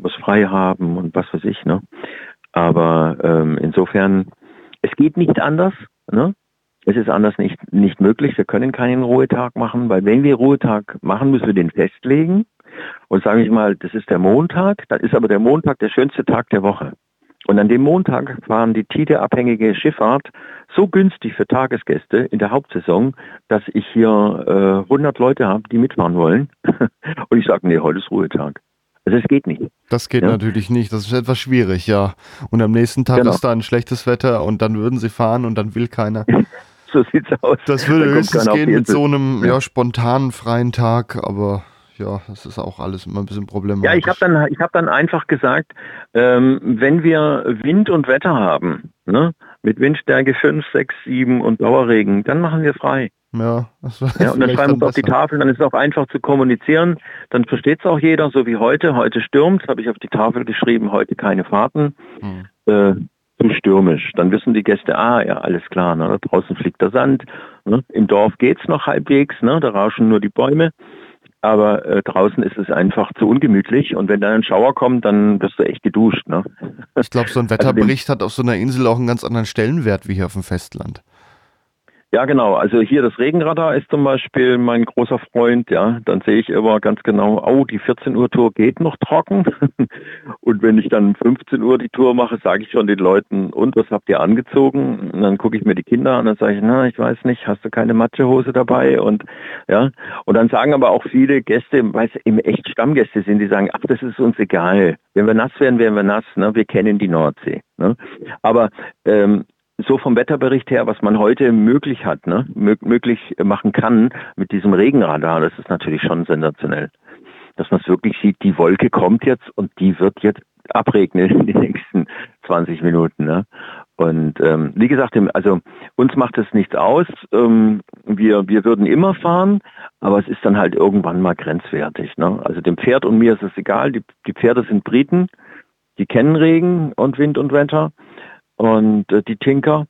muss frei haben und was weiß ich, ne? Aber ähm, insofern, es geht nicht anders, ne? Es ist anders nicht, nicht möglich. Wir können keinen Ruhetag machen, weil wenn wir Ruhetag machen, müssen wir den festlegen. Und sage ich mal, das ist der Montag, dann ist aber der Montag der schönste Tag der Woche. Und an dem Montag waren die Tide-abhängige Schifffahrt so günstig für Tagesgäste in der Hauptsaison, dass ich hier äh, 100 Leute habe, die mitfahren wollen. Und ich sage, nee, heute ist Ruhetag. Also es geht nicht. Das geht ja? natürlich nicht. Das ist etwas schwierig, ja. Und am nächsten Tag genau. ist dann schlechtes Wetter und dann würden sie fahren und dann will keiner. so sieht's aus. Das würde höchstens gehen mit so einem ja. ja, spontanen freien Tag, aber ja, das ist auch alles immer ein bisschen problematisch. Ja, ich habe dann, ich hab dann einfach gesagt, ähm, wenn wir Wind und Wetter haben, ne, mit Windstärke 5, 6, 7 und Dauerregen, dann machen wir frei. Ja, das ja und dann schreiben wir es auf die Tafel, dann ist es auch einfach zu kommunizieren. Dann versteht es auch jeder, so wie heute. Heute stürmt, habe ich auf die Tafel geschrieben, heute keine Fahrten. Hm. Äh, zu stürmisch. Dann wissen die Gäste, ah ja, alles klar, ne, draußen fliegt der Sand. Ne, Im Dorf geht's noch halbwegs, ne, da rauschen nur die Bäume aber äh, draußen ist es einfach zu ungemütlich und wenn dann ein Schauer kommt, dann wirst du echt geduscht. Ne? Ich glaube, so ein also Wetterbericht also hat auf so einer Insel auch einen ganz anderen Stellenwert wie hier auf dem Festland. Ja, genau. Also hier das Regenradar ist zum Beispiel mein großer Freund. Ja, dann sehe ich immer ganz genau, oh, die 14 Uhr Tour geht noch trocken. und wenn ich dann 15 Uhr die Tour mache, sage ich schon den Leuten, und was habt ihr angezogen? Und dann gucke ich mir die Kinder an und sage ich, na, ich weiß nicht, hast du keine Matschehose dabei? Und ja, und dann sagen aber auch viele Gäste, weil es eben echt Stammgäste sind, die sagen, ach, das ist uns egal. Wenn wir nass werden, werden wir nass. Ne? Wir kennen die Nordsee. Ne? Aber ähm, so vom Wetterbericht her, was man heute möglich hat, ne, möglich machen kann mit diesem Regenradar, das ist natürlich schon sensationell. Dass man es wirklich sieht, die Wolke kommt jetzt und die wird jetzt abregnen in den nächsten 20 Minuten. Ne? Und ähm, wie gesagt, also uns macht es nichts aus. Ähm, wir, wir würden immer fahren, aber es ist dann halt irgendwann mal grenzwertig. Ne? Also dem Pferd und mir ist es egal. Die, die Pferde sind Briten, die kennen Regen und Wind und Wetter und äh, die Tinker.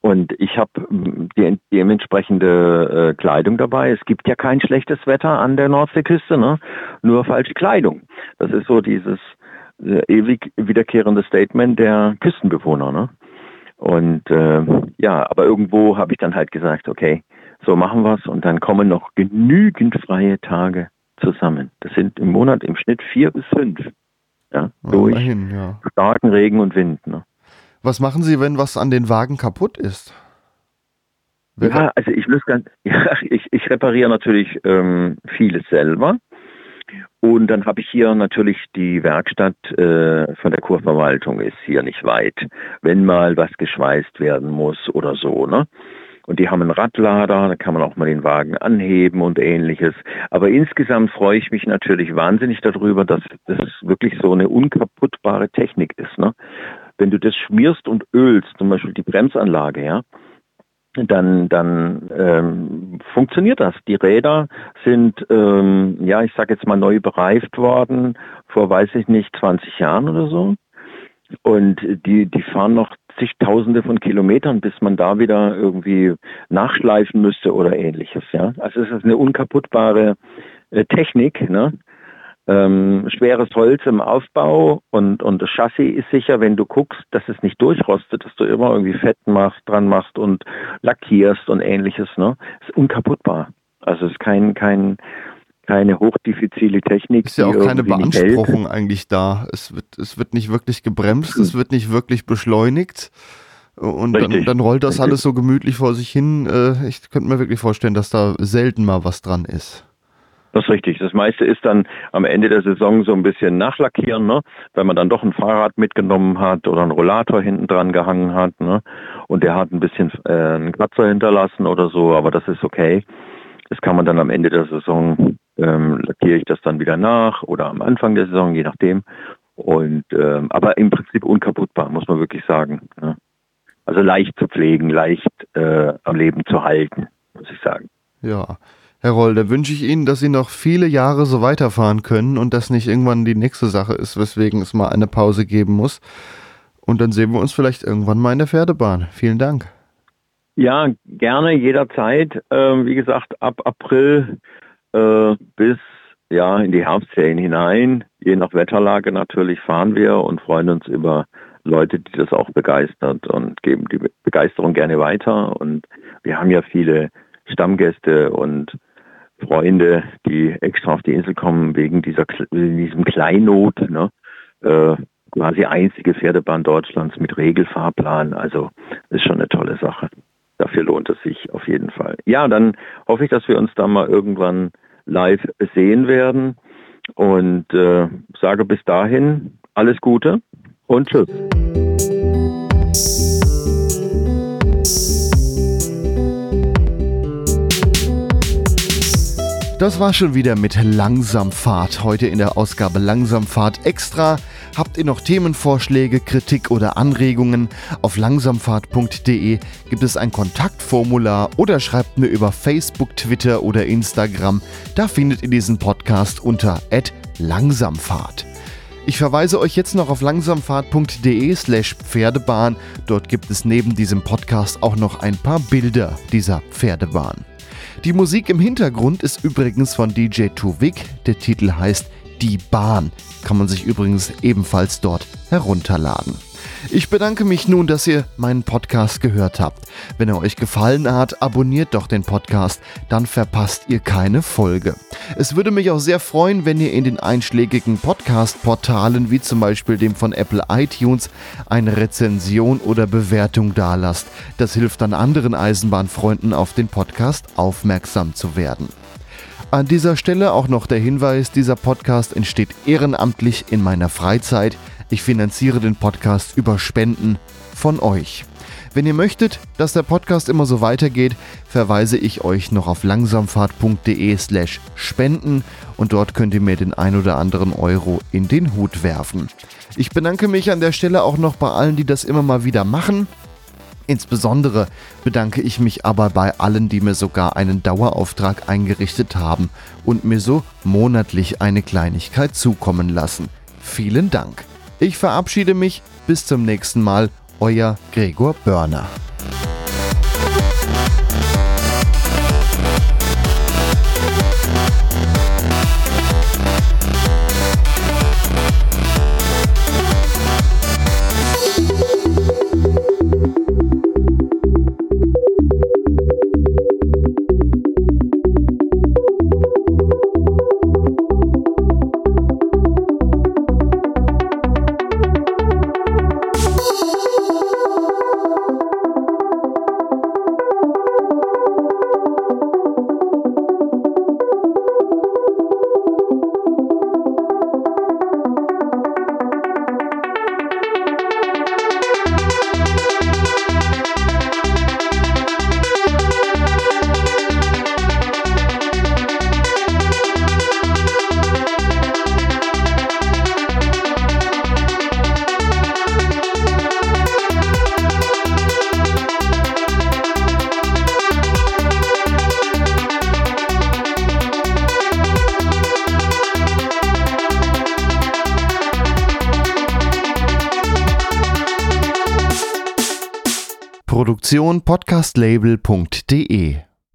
Und ich habe hm, die dementsprechende äh, Kleidung dabei. Es gibt ja kein schlechtes Wetter an der Nordseeküste, ne? nur falsche Kleidung. Das ist so dieses äh, ewig wiederkehrende Statement der Küstenbewohner. Ne? Und äh, ja, aber irgendwo habe ich dann halt gesagt, okay, so machen wir's und dann kommen noch genügend freie Tage zusammen. Das sind im Monat im Schnitt vier bis fünf. Ja, durch Immerhin, ja. starken Regen und Wind. Ne? Was machen Sie, wenn was an den Wagen kaputt ist? ja, also ich muss ganz, ja, ich, ich repariere natürlich ähm, vieles selber. Und dann habe ich hier natürlich die Werkstatt äh, von der Kurverwaltung ist hier nicht weit, wenn mal was geschweißt werden muss oder so. Ne? Und die haben einen Radlader, da kann man auch mal den Wagen anheben und ähnliches. Aber insgesamt freue ich mich natürlich wahnsinnig darüber, dass das wirklich so eine unkaputtbare Technik ist. Ne? Wenn du das schmierst und ölst, zum Beispiel die Bremsanlage, ja, dann, dann ähm, funktioniert das. Die Räder sind, ähm, ja, ich sage jetzt mal neu bereift worden vor, weiß ich nicht, 20 Jahren oder so. Und die, die fahren noch zigtausende von Kilometern, bis man da wieder irgendwie nachschleifen müsste oder ähnliches. Ja, also es ist eine unkaputtbare äh, Technik. Ne? Ähm, schweres Holz im Aufbau und, und das Chassis ist sicher, wenn du guckst, dass es nicht durchrostet, dass du immer irgendwie Fett machst, dran machst und lackierst und ähnliches, ne? Ist unkaputtbar. Also es ist kein, kein, keine hochdifizile Technik. Ist ja auch keine Beanspruchung eigentlich da. Es wird, es wird nicht wirklich gebremst, es wird nicht wirklich beschleunigt. Und dann, dann, rollt das Richtig. alles so gemütlich vor sich hin. Äh, ich könnte mir wirklich vorstellen, dass da selten mal was dran ist. Das ist richtig. Das meiste ist dann am Ende der Saison so ein bisschen nachlackieren, ne? wenn man dann doch ein Fahrrad mitgenommen hat oder einen Rollator hinten dran gehangen hat ne? und der hat ein bisschen äh, einen Kratzer hinterlassen oder so, aber das ist okay. Das kann man dann am Ende der Saison, ähm, lackiere ich das dann wieder nach oder am Anfang der Saison, je nachdem. Und ähm, aber im Prinzip unkaputtbar, muss man wirklich sagen. Ne? Also leicht zu pflegen, leicht äh, am Leben zu halten, muss ich sagen. Ja. Herr Roll, da wünsche ich Ihnen, dass Sie noch viele Jahre so weiterfahren können und das nicht irgendwann die nächste Sache ist, weswegen es mal eine Pause geben muss. Und dann sehen wir uns vielleicht irgendwann mal in der Pferdebahn. Vielen Dank. Ja, gerne, jederzeit. Ähm, wie gesagt, ab April äh, bis ja in die Herbstferien hinein, je nach Wetterlage natürlich, fahren wir und freuen uns über Leute, die das auch begeistert und geben die Begeisterung gerne weiter. Und wir haben ja viele Stammgäste und Freunde, die extra auf die Insel kommen wegen dieser diesem Kleinod, ne? Äh, quasi einzige Pferdebahn Deutschlands mit Regelfahrplan. Also ist schon eine tolle Sache. Dafür lohnt es sich auf jeden Fall. Ja, dann hoffe ich, dass wir uns da mal irgendwann live sehen werden und äh, sage bis dahin alles Gute und tschüss. Das war schon wieder mit Langsamfahrt. Heute in der Ausgabe Langsamfahrt extra. Habt ihr noch Themenvorschläge, Kritik oder Anregungen? Auf langsamfahrt.de gibt es ein Kontaktformular oder schreibt mir über Facebook, Twitter oder Instagram. Da findet ihr diesen Podcast unter langsamfahrt. Ich verweise euch jetzt noch auf langsamfahrt.de slash Pferdebahn. Dort gibt es neben diesem Podcast auch noch ein paar Bilder dieser Pferdebahn. Die Musik im Hintergrund ist übrigens von DJ Tuvik. Der Titel heißt Die Bahn. Kann man sich übrigens ebenfalls dort herunterladen. Ich bedanke mich nun, dass ihr meinen Podcast gehört habt. Wenn er euch gefallen hat, abonniert doch den Podcast, dann verpasst ihr keine Folge. Es würde mich auch sehr freuen, wenn ihr in den einschlägigen Podcast-Portalen wie zum Beispiel dem von Apple iTunes eine Rezension oder Bewertung dalasst. Das hilft dann anderen Eisenbahnfreunden auf den Podcast aufmerksam zu werden. An dieser Stelle auch noch der Hinweis, dieser Podcast entsteht ehrenamtlich in meiner Freizeit. Ich finanziere den Podcast über Spenden von euch. Wenn ihr möchtet, dass der Podcast immer so weitergeht, verweise ich euch noch auf langsamfahrt.de slash spenden und dort könnt ihr mir den ein oder anderen Euro in den Hut werfen. Ich bedanke mich an der Stelle auch noch bei allen, die das immer mal wieder machen. Insbesondere bedanke ich mich aber bei allen, die mir sogar einen Dauerauftrag eingerichtet haben und mir so monatlich eine Kleinigkeit zukommen lassen. Vielen Dank. Ich verabschiede mich. Bis zum nächsten Mal. Euer Gregor Börner. Produktion podcastlabel.de